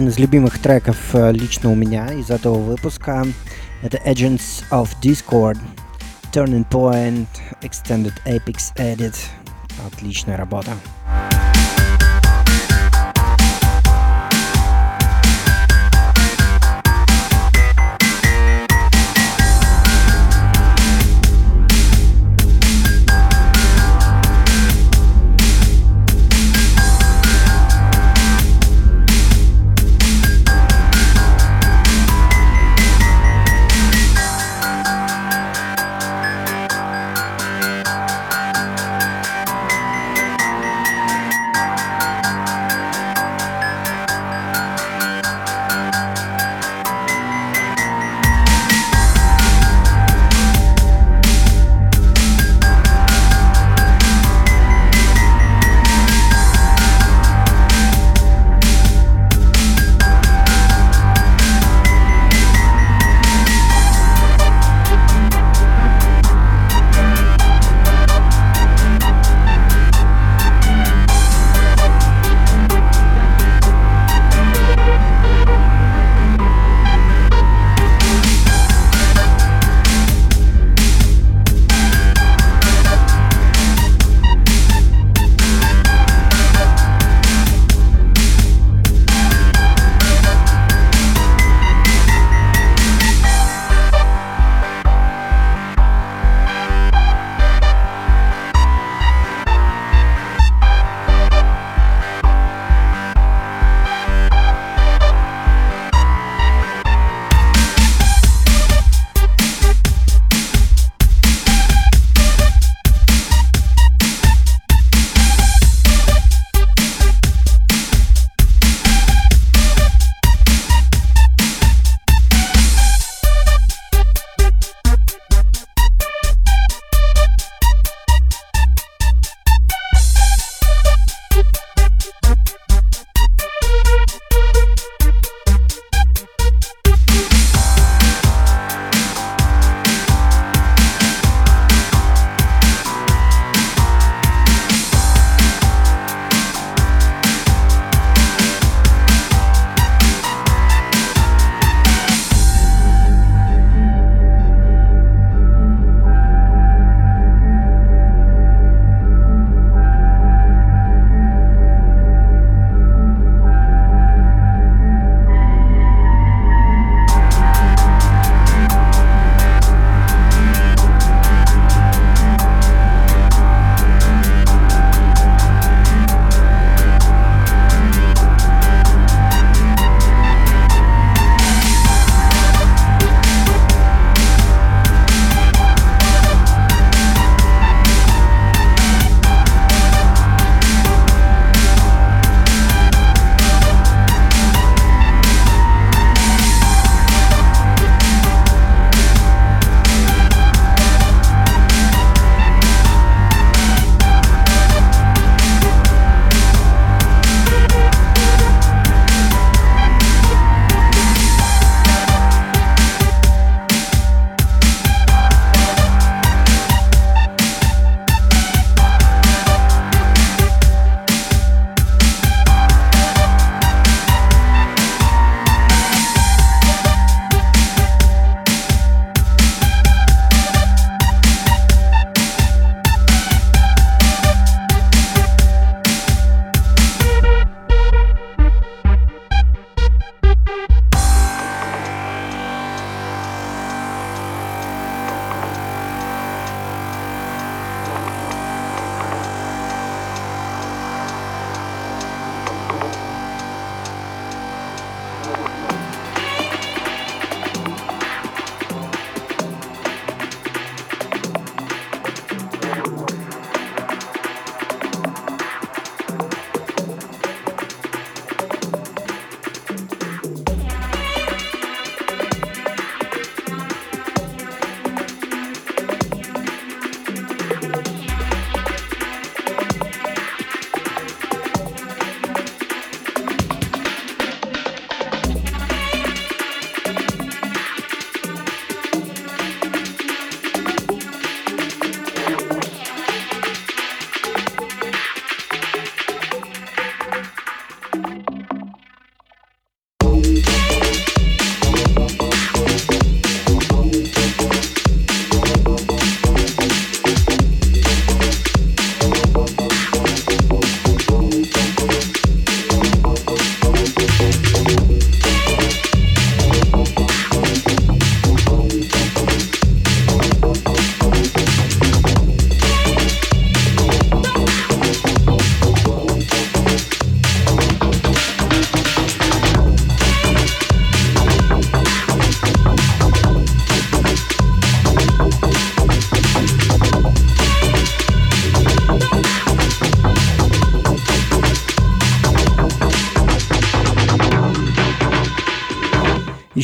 Один из любимых треков э, лично у меня из этого выпуска. Это Agents of Discord, Turning Point, Extended Apex Edit. Отличная работа.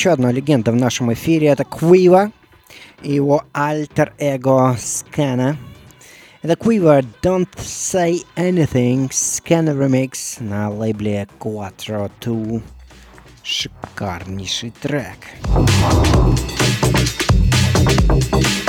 Еще одна легенда в нашем эфире это Quiva и его альтер-эго Скана. Это Quiver Don't Say Anything Scanner Remix на лейбле Quattro 2. Шикарнейший трек. Последний на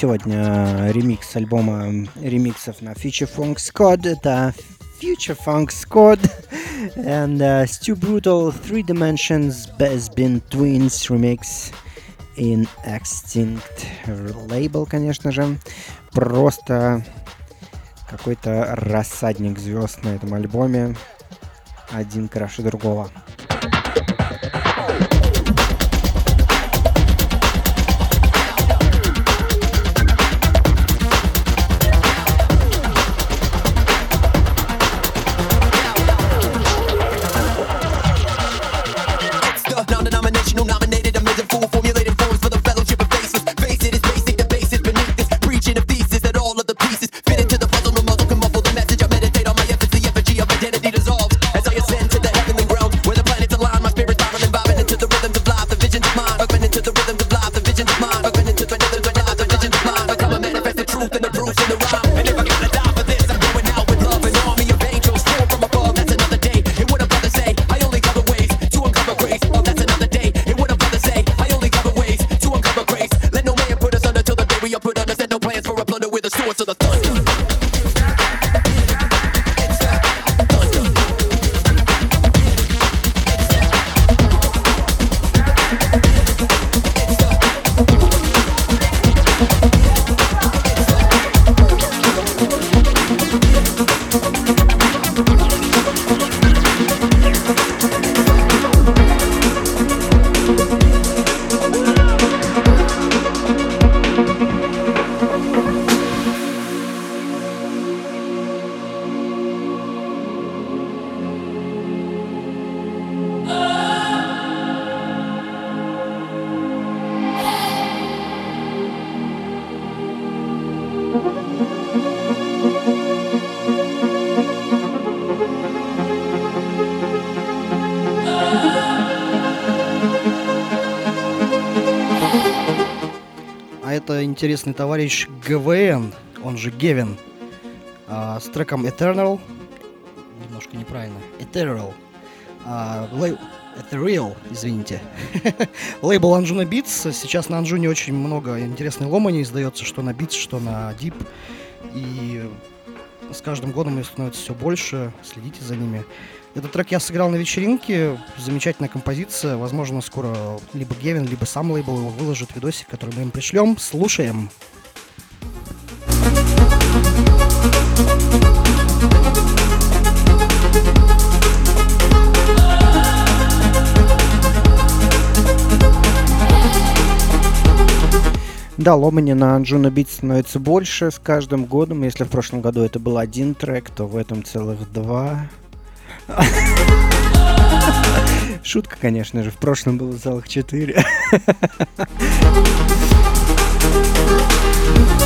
сегодня ремикс альбома ремиксов на Future Funk Squad. Это Future Funk Squad and uh, Stu Brutal Three Dimensions Best Been Twins remix in Extinct Label, конечно же. Просто какой-то рассадник звезд на этом альбоме. Один краше другого. Интересный товарищ ГВН, он же Гевин, а, с треком Eternal. Немножко неправильно. Eternal. А, Ethereal, извините. Лейбл Anjuna Beats. Сейчас на Анжуне очень много интересной ломани издается, что на Beats, что на Deep. И с каждым годом их становится все больше. Следите за ними. Этот трек я сыграл на вечеринке. Замечательная композиция. Возможно, скоро либо Гевин, либо сам лейбл его выложит видосик, который мы им пришлем. Слушаем. Да, ломани на Анджуна Бит становится больше с каждым годом. Если в прошлом году это был один трек, то в этом целых два. Шутка, конечно же. В прошлом было целых четыре.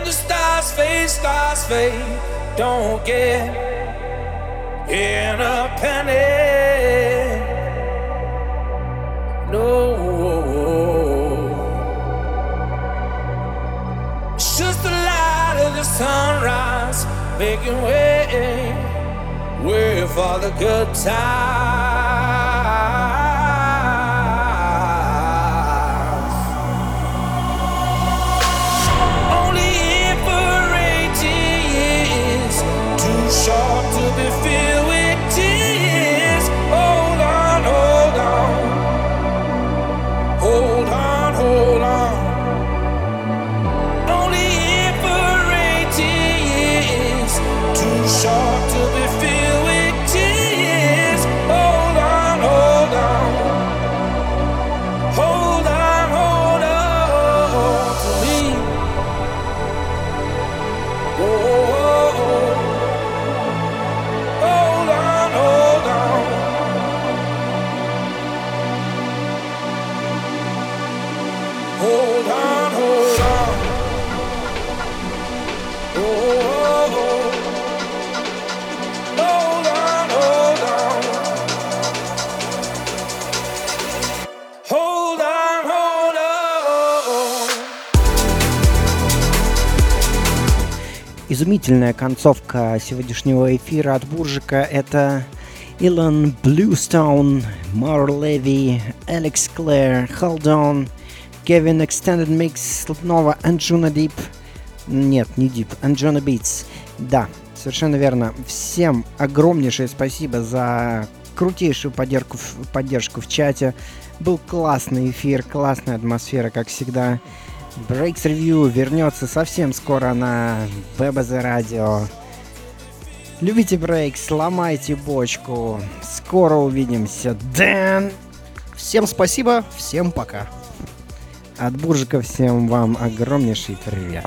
When the stars fade, stars fade, don't get in a panic. No. It's just the light of the sunrise making way, way for the good times. Изумительная концовка сегодняшнего эфира от Буржика — это Илон Блюстоун, Мор Леви, Алекс Клэр, On, Kevin Extended Mix, снова Анджуна Дип. Нет, не Дип, Анджуна Beats. Да, совершенно верно. Всем огромнейшее спасибо за крутейшую поддержку, поддержку в чате. Был классный эфир, классная атмосфера, как всегда. Breaks Review вернется совсем скоро на ББЗ Радио. Любите брейкс, ломайте бочку. Скоро увидимся. Дэн! Всем спасибо, всем пока. От Буржика всем вам огромнейший привет.